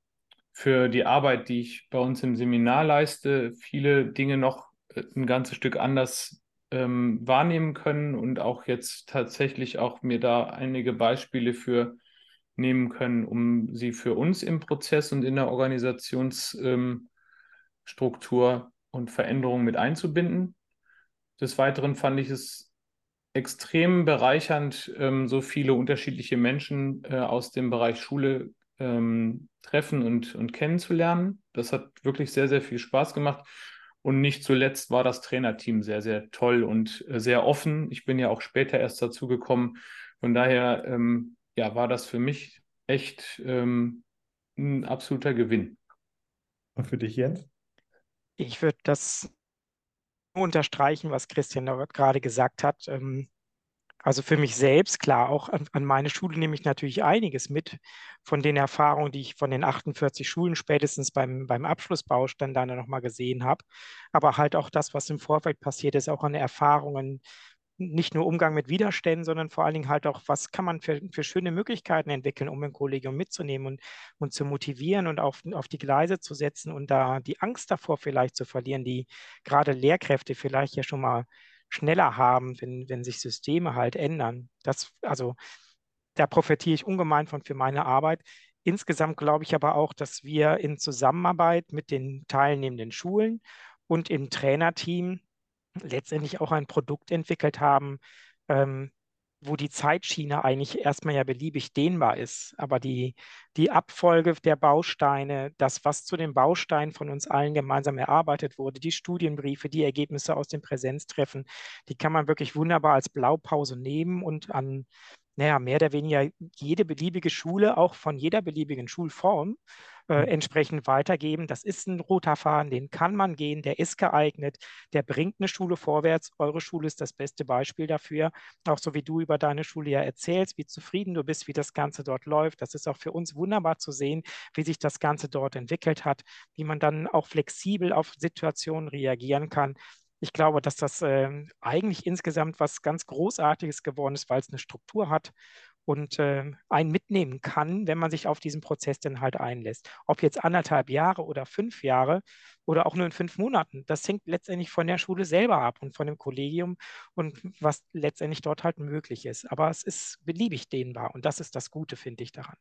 für die Arbeit, die ich bei uns im Seminar leiste, viele Dinge noch äh, ein ganzes Stück anders ähm, wahrnehmen können und auch jetzt tatsächlich auch mir da einige Beispiele für nehmen können, um sie für uns im Prozess und in der Organisationsstruktur ähm, und Veränderung mit einzubinden. Des Weiteren fand ich es extrem bereichernd, ähm, so viele unterschiedliche Menschen äh, aus dem Bereich Schule ähm, treffen und, und kennenzulernen. Das hat wirklich sehr, sehr viel Spaß gemacht. Und nicht zuletzt war das Trainerteam sehr, sehr toll und äh, sehr offen. Ich bin ja auch später erst dazu gekommen. Von daher ähm, ja, war das für mich echt ähm, ein absoluter Gewinn. Und für dich, Jens? Ich würde das unterstreichen, was Christian gerade gesagt hat. Ähm, also für mich selbst, klar, auch an, an, meine Schule nehme ich natürlich einiges mit von den Erfahrungen, die ich von den 48 Schulen spätestens beim, beim Abschlussbaustein dann nochmal gesehen habe. Aber halt auch das, was im Vorfeld passiert ist, auch an Erfahrungen nicht nur Umgang mit Widerständen, sondern vor allen Dingen halt auch, was kann man für, für schöne Möglichkeiten entwickeln, um ein Kollegium mitzunehmen und, und zu motivieren und auf, auf die Gleise zu setzen und da die Angst davor vielleicht zu verlieren, die gerade Lehrkräfte vielleicht ja schon mal schneller haben, wenn, wenn sich Systeme halt ändern. Das, also da profitiere ich ungemein von für meine Arbeit. Insgesamt glaube ich aber auch, dass wir in Zusammenarbeit mit den teilnehmenden Schulen und im Trainerteam letztendlich auch ein Produkt entwickelt haben, ähm, wo die Zeitschiene eigentlich erstmal ja beliebig dehnbar ist. Aber die, die Abfolge der Bausteine, das, was zu den Bausteinen von uns allen gemeinsam erarbeitet wurde, die Studienbriefe, die Ergebnisse aus den Präsenztreffen, die kann man wirklich wunderbar als Blaupause nehmen und an naja, mehr oder weniger jede beliebige Schule, auch von jeder beliebigen Schulform, äh, entsprechend weitergeben. Das ist ein roter Faden, den kann man gehen, der ist geeignet, der bringt eine Schule vorwärts. Eure Schule ist das beste Beispiel dafür. Auch so wie du über deine Schule ja erzählst, wie zufrieden du bist, wie das Ganze dort läuft. Das ist auch für uns wunderbar zu sehen, wie sich das Ganze dort entwickelt hat, wie man dann auch flexibel auf Situationen reagieren kann ich glaube, dass das äh, eigentlich insgesamt was ganz Großartiges geworden ist, weil es eine Struktur hat und äh, einen mitnehmen kann, wenn man sich auf diesen Prozess dann halt einlässt. Ob jetzt anderthalb Jahre oder fünf Jahre oder auch nur in fünf Monaten, das hängt letztendlich von der Schule selber ab und von dem Kollegium und was letztendlich dort halt möglich ist. Aber es ist beliebig dehnbar und das ist das Gute, finde ich daran.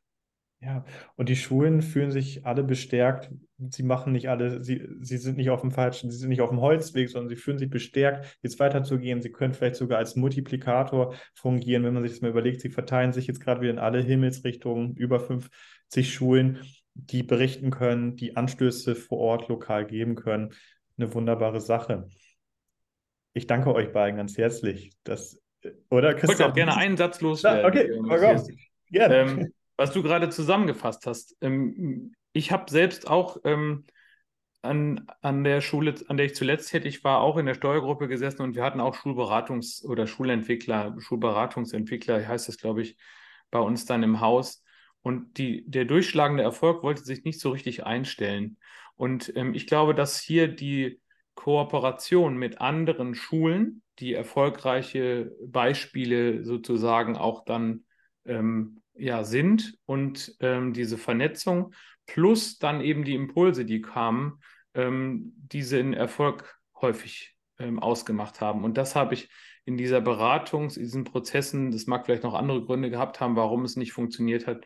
Ja, und die Schulen fühlen sich alle bestärkt. Sie machen nicht alle, sie, sie sind nicht auf dem falschen, sie sind nicht auf dem Holzweg, sondern sie fühlen sich bestärkt, jetzt weiterzugehen. Sie können vielleicht sogar als Multiplikator fungieren, wenn man sich das mal überlegt. Sie verteilen sich jetzt gerade wieder in alle Himmelsrichtungen, über 50 Schulen, die berichten können, die Anstöße vor Ort lokal geben können. Eine wunderbare Sache. Ich danke euch beiden ganz herzlich. Das, oder Christian? Ich wollte auch gerne einen Satz loswerden. okay, oh gerne. Ähm, was du gerade zusammengefasst hast. Ähm, ich habe selbst auch ähm, an, an der Schule, an der ich zuletzt tätig war, auch in der Steuergruppe gesessen und wir hatten auch Schulberatungs- oder Schulentwickler, Schulberatungsentwickler, heißt das, glaube ich, bei uns dann im Haus. Und die, der durchschlagende Erfolg wollte sich nicht so richtig einstellen. Und ähm, ich glaube, dass hier die Kooperation mit anderen Schulen, die erfolgreiche Beispiele sozusagen auch dann ähm, ja, sind und ähm, diese Vernetzung plus dann eben die Impulse, die kamen, ähm, diesen Erfolg häufig ähm, ausgemacht haben. Und das habe ich in dieser Beratung, in diesen Prozessen, das mag vielleicht noch andere Gründe gehabt haben, warum es nicht funktioniert hat,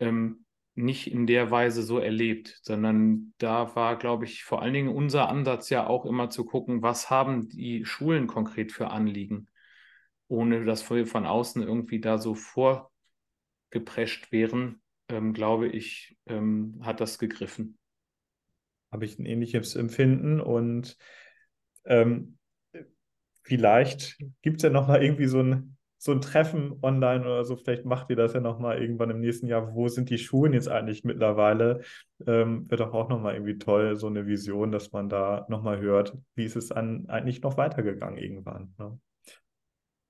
ähm, nicht in der Weise so erlebt, sondern da war, glaube ich, vor allen Dingen unser Ansatz ja auch immer zu gucken, was haben die Schulen konkret für Anliegen, ohne dass wir von außen irgendwie da so vor geprescht wären, ähm, glaube ich, ähm, hat das gegriffen. Habe ich ein ähnliches Empfinden und ähm, vielleicht gibt es ja nochmal irgendwie so ein, so ein Treffen online oder so. Vielleicht macht ihr das ja nochmal irgendwann im nächsten Jahr. Wo sind die Schulen jetzt eigentlich mittlerweile? Ähm, Wäre doch auch nochmal irgendwie toll, so eine Vision, dass man da nochmal hört, wie ist es an, eigentlich noch weitergegangen irgendwann. Ne?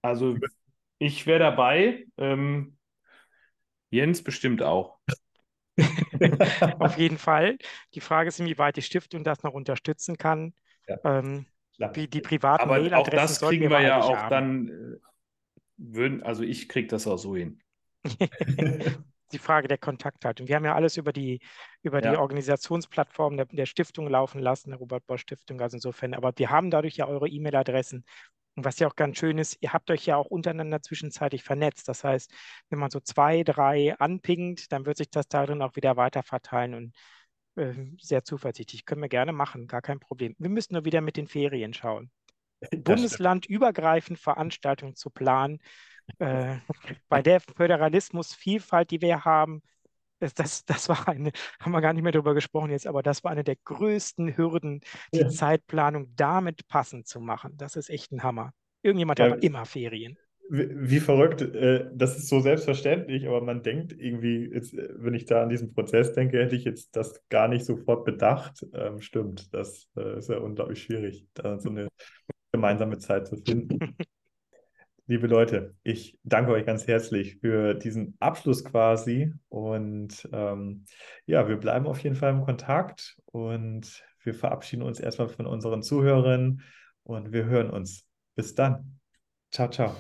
Also ich wäre dabei. Ähm, Jens bestimmt auch. Auf jeden Fall. Die Frage ist, inwieweit die Stiftung das noch unterstützen kann. Ja, ähm, wie die privaten Aber auch das kriegen wir ja auch haben. dann, äh, würden, also ich kriege das auch so hin. die Frage der Kontakthaltung. Wir haben ja alles über die, über ja. die Organisationsplattform der, der, Stiftung laufen lassen, der Robert Bosch Stiftung, also insofern. Aber wir haben dadurch ja eure E-Mail-Adressen und was ja auch ganz schön ist, ihr habt euch ja auch untereinander zwischenzeitlich vernetzt. Das heißt, wenn man so zwei, drei anpingt, dann wird sich das darin auch wieder weiter verteilen und äh, sehr zuversichtlich. Können wir gerne machen, gar kein Problem. Wir müssen nur wieder mit den Ferien schauen. Bundeslandübergreifend Veranstaltungen zu planen, äh, bei der Föderalismusvielfalt, die wir haben, das, das war eine, haben wir gar nicht mehr darüber gesprochen jetzt, aber das war eine der größten Hürden, die ja. Zeitplanung damit passend zu machen. Das ist echt ein Hammer. Irgendjemand ja, hat immer Ferien. Wie, wie verrückt, äh, das ist so selbstverständlich, aber man denkt irgendwie, jetzt, äh, wenn ich da an diesen Prozess denke, hätte ich jetzt das gar nicht sofort bedacht. Ähm, stimmt, das äh, ist ja unglaublich schwierig, da so eine gemeinsame Zeit zu finden. Liebe Leute, ich danke euch ganz herzlich für diesen Abschluss quasi und ähm, ja, wir bleiben auf jeden Fall im Kontakt und wir verabschieden uns erstmal von unseren Zuhörern und wir hören uns. Bis dann. Ciao, ciao.